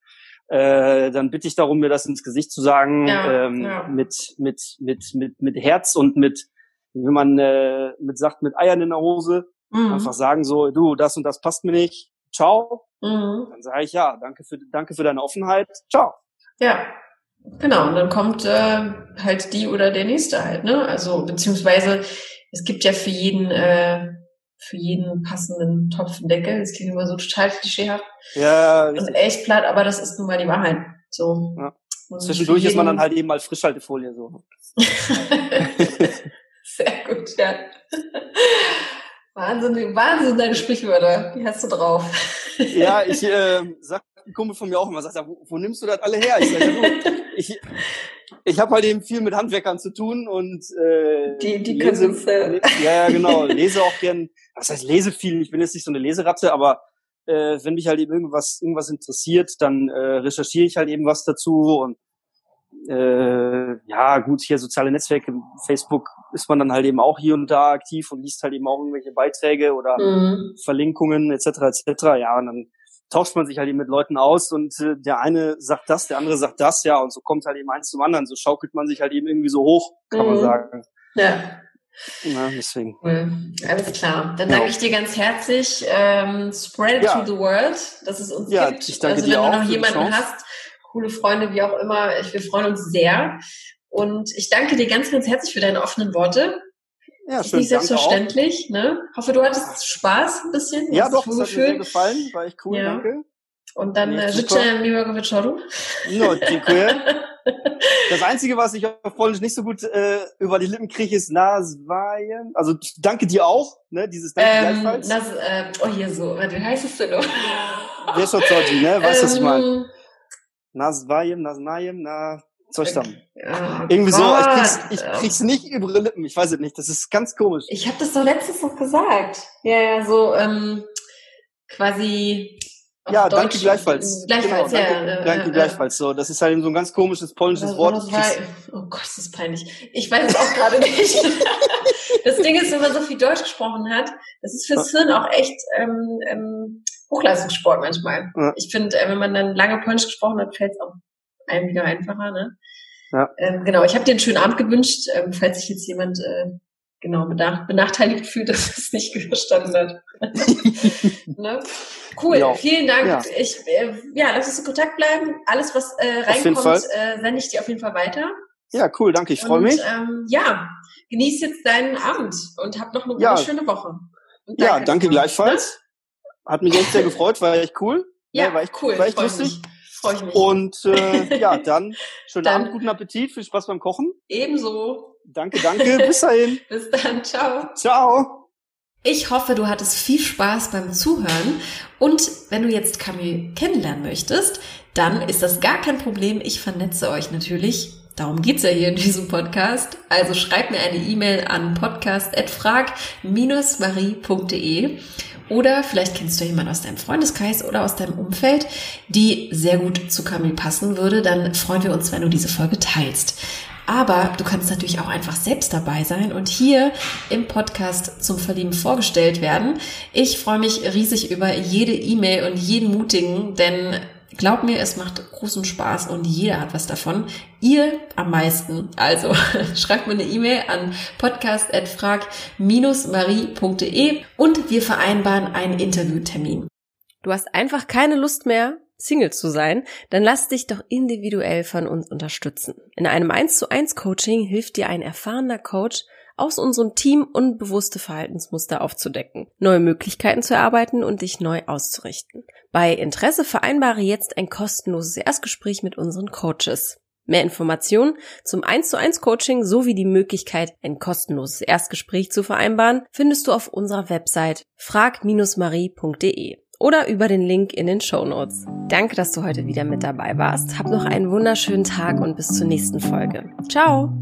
äh, dann bitte ich darum, mir das ins Gesicht zu sagen, ja, ähm, ja. mit mit mit mit mit Herz und mit, wenn man äh, mit sagt, mit Eiern in der Hose, mhm. einfach sagen so, du, das und das passt mir nicht, ciao. Mhm. Dann sage ich ja, danke für danke für deine Offenheit, ciao. Ja, genau. Und dann kommt äh, halt die oder der nächste halt, ne? Also beziehungsweise es gibt ja für jeden äh, für jeden passenden Topfendeckel. Das klingt immer so total klischeehaft. Ja. Und echt platt, aber das ist nun mal die Wahrheit. So. Ja. Zwischendurch ist man dann halt eben mal Frischhaltefolie so. [LAUGHS] Sehr gut, ja. Wahnsinn, Wahnsinn, deine Sprichwörter. Die hast du drauf. ja, ich äh, sag ein Kumpel von mir auch immer, sagt, wo, wo nimmst du das alle her? Ich sag, ja, du, ich, ich habe halt eben viel mit Handwerkern zu tun und äh, die, die lese, können äh, ja, ja, genau, lese auch gern, was heißt lese viel, ich bin jetzt nicht so eine Leseratte, aber äh, wenn mich halt eben irgendwas, irgendwas interessiert, dann äh, recherchiere ich halt eben was dazu und äh, ja, gut, hier soziale Netzwerke, Facebook ist man dann halt eben auch hier und da aktiv und liest halt eben auch irgendwelche Beiträge oder mhm. Verlinkungen etc. etc. Ja, und dann tauscht man sich halt eben mit Leuten aus und äh, der eine sagt das, der andere sagt das, ja, und so kommt halt eben eins zum anderen. So schaukelt man sich halt eben irgendwie so hoch, kann mhm. man sagen. Ja. Na, deswegen. Cool. Alles klar. Dann danke ich dir ganz herzlich. Ähm, spread it ja. to the world, dass es uns ja, gibt. Ich danke also wenn dir du noch jemanden hast, coole Freunde, wie auch immer, wir freuen uns sehr. Und ich danke dir ganz, ganz herzlich für deine offenen Worte. Ja, das ist schön, nicht selbstverständlich. Ne? Hoffe, du hattest Spaß ein bisschen. Ja, doch, das hat mir gefallen. War echt cool, ja. danke. Und dann äh, życzę miłego wieczoru. No, dziękuję. [LAUGHS] Das Einzige, was ich auf Polnisch nicht so gut äh, über die Lippen kriege, ist Naswajem. Also danke dir auch, ne? Dieses Danke ähm, gleichfalls. Nas, äh, oh, hier so. Wie heißt es denn noch? Wiesz o co ne? Weißt du, was ich meine? Naswajem, Nasnajem, na, tam. Oh, Irgendwie Gott. so, ich krieg's, ich krieg's nicht über die Lippen. Ich weiß es nicht. Das ist ganz komisch. Ich habe das doch letztes noch gesagt. Ja, ja, so ähm, quasi ja, Deutsch, danke gleichfalls. Gleichfalls, genau, danke, ja. Danke äh, gleichfalls. So, das ist halt so ein ganz komisches polnisches Wort. Oh Gott, das ist peinlich. Ich weiß es auch gerade nicht. [LAUGHS] das Ding ist, wenn man so viel Deutsch gesprochen hat, das ist fürs Hirn auch echt ähm, ähm, Hochleistungssport manchmal. Ja. Ich finde, äh, wenn man dann lange Polnisch gesprochen hat, fällt es auch einem wieder einfacher. Ne? Ja. Ähm, genau, ich habe dir einen schönen Abend gewünscht, ähm, falls sich jetzt jemand äh, genau benachteiligt fühlt, [LAUGHS] dass es nicht verstanden hat. [LAUGHS] ne? Cool, ja. vielen Dank. Ja. Ich, äh, ja, lass uns in Kontakt bleiben. Alles, was äh, reinkommt, äh, sende ich dir auf jeden Fall weiter. Ja, cool, danke, ich freue mich. Ähm, ja, genieß jetzt deinen Abend und hab noch eine ja. schöne Woche. Danke, ja, danke gleichfalls. Ne? Hat mich echt sehr gefreut, war echt cool. Ja, war echt cool. War echt lustig. Freue ich mich. Und äh, [LAUGHS] ja, dann schönen dann, Abend, guten Appetit, viel Spaß beim Kochen. Ebenso. Danke, danke. Bis dahin. [LAUGHS] Bis dann. Ciao. Ciao. Ich hoffe, du hattest viel Spaß beim Zuhören und wenn du jetzt Camille kennenlernen möchtest, dann ist das gar kein Problem. Ich vernetze euch natürlich. Darum geht's ja hier in diesem Podcast. Also schreib mir eine E-Mail an podcast.frag-marie.de oder vielleicht kennst du jemanden aus deinem Freundeskreis oder aus deinem Umfeld, die sehr gut zu Camille passen würde. Dann freuen wir uns, wenn du diese Folge teilst. Aber du kannst natürlich auch einfach selbst dabei sein und hier im Podcast zum Verlieben vorgestellt werden. Ich freue mich riesig über jede E-Mail und jeden mutigen, denn glaub mir, es macht großen Spaß und jeder hat was davon. Ihr am meisten. Also [LAUGHS] schreibt mir eine E-Mail an podcast.frag-marie.de und wir vereinbaren einen Interviewtermin. Du hast einfach keine Lust mehr, Single zu sein, dann lass dich doch individuell von uns unterstützen. In einem 1 zu 1 Coaching hilft dir ein erfahrener Coach, aus unserem Team unbewusste Verhaltensmuster aufzudecken, neue Möglichkeiten zu erarbeiten und dich neu auszurichten. Bei Interesse vereinbare jetzt ein kostenloses Erstgespräch mit unseren Coaches. Mehr Informationen zum 1 zu 1 Coaching sowie die Möglichkeit, ein kostenloses Erstgespräch zu vereinbaren, findest du auf unserer Website frag-marie.de oder über den Link in den Show Notes. Danke, dass du heute wieder mit dabei warst. Hab noch einen wunderschönen Tag und bis zur nächsten Folge. Ciao!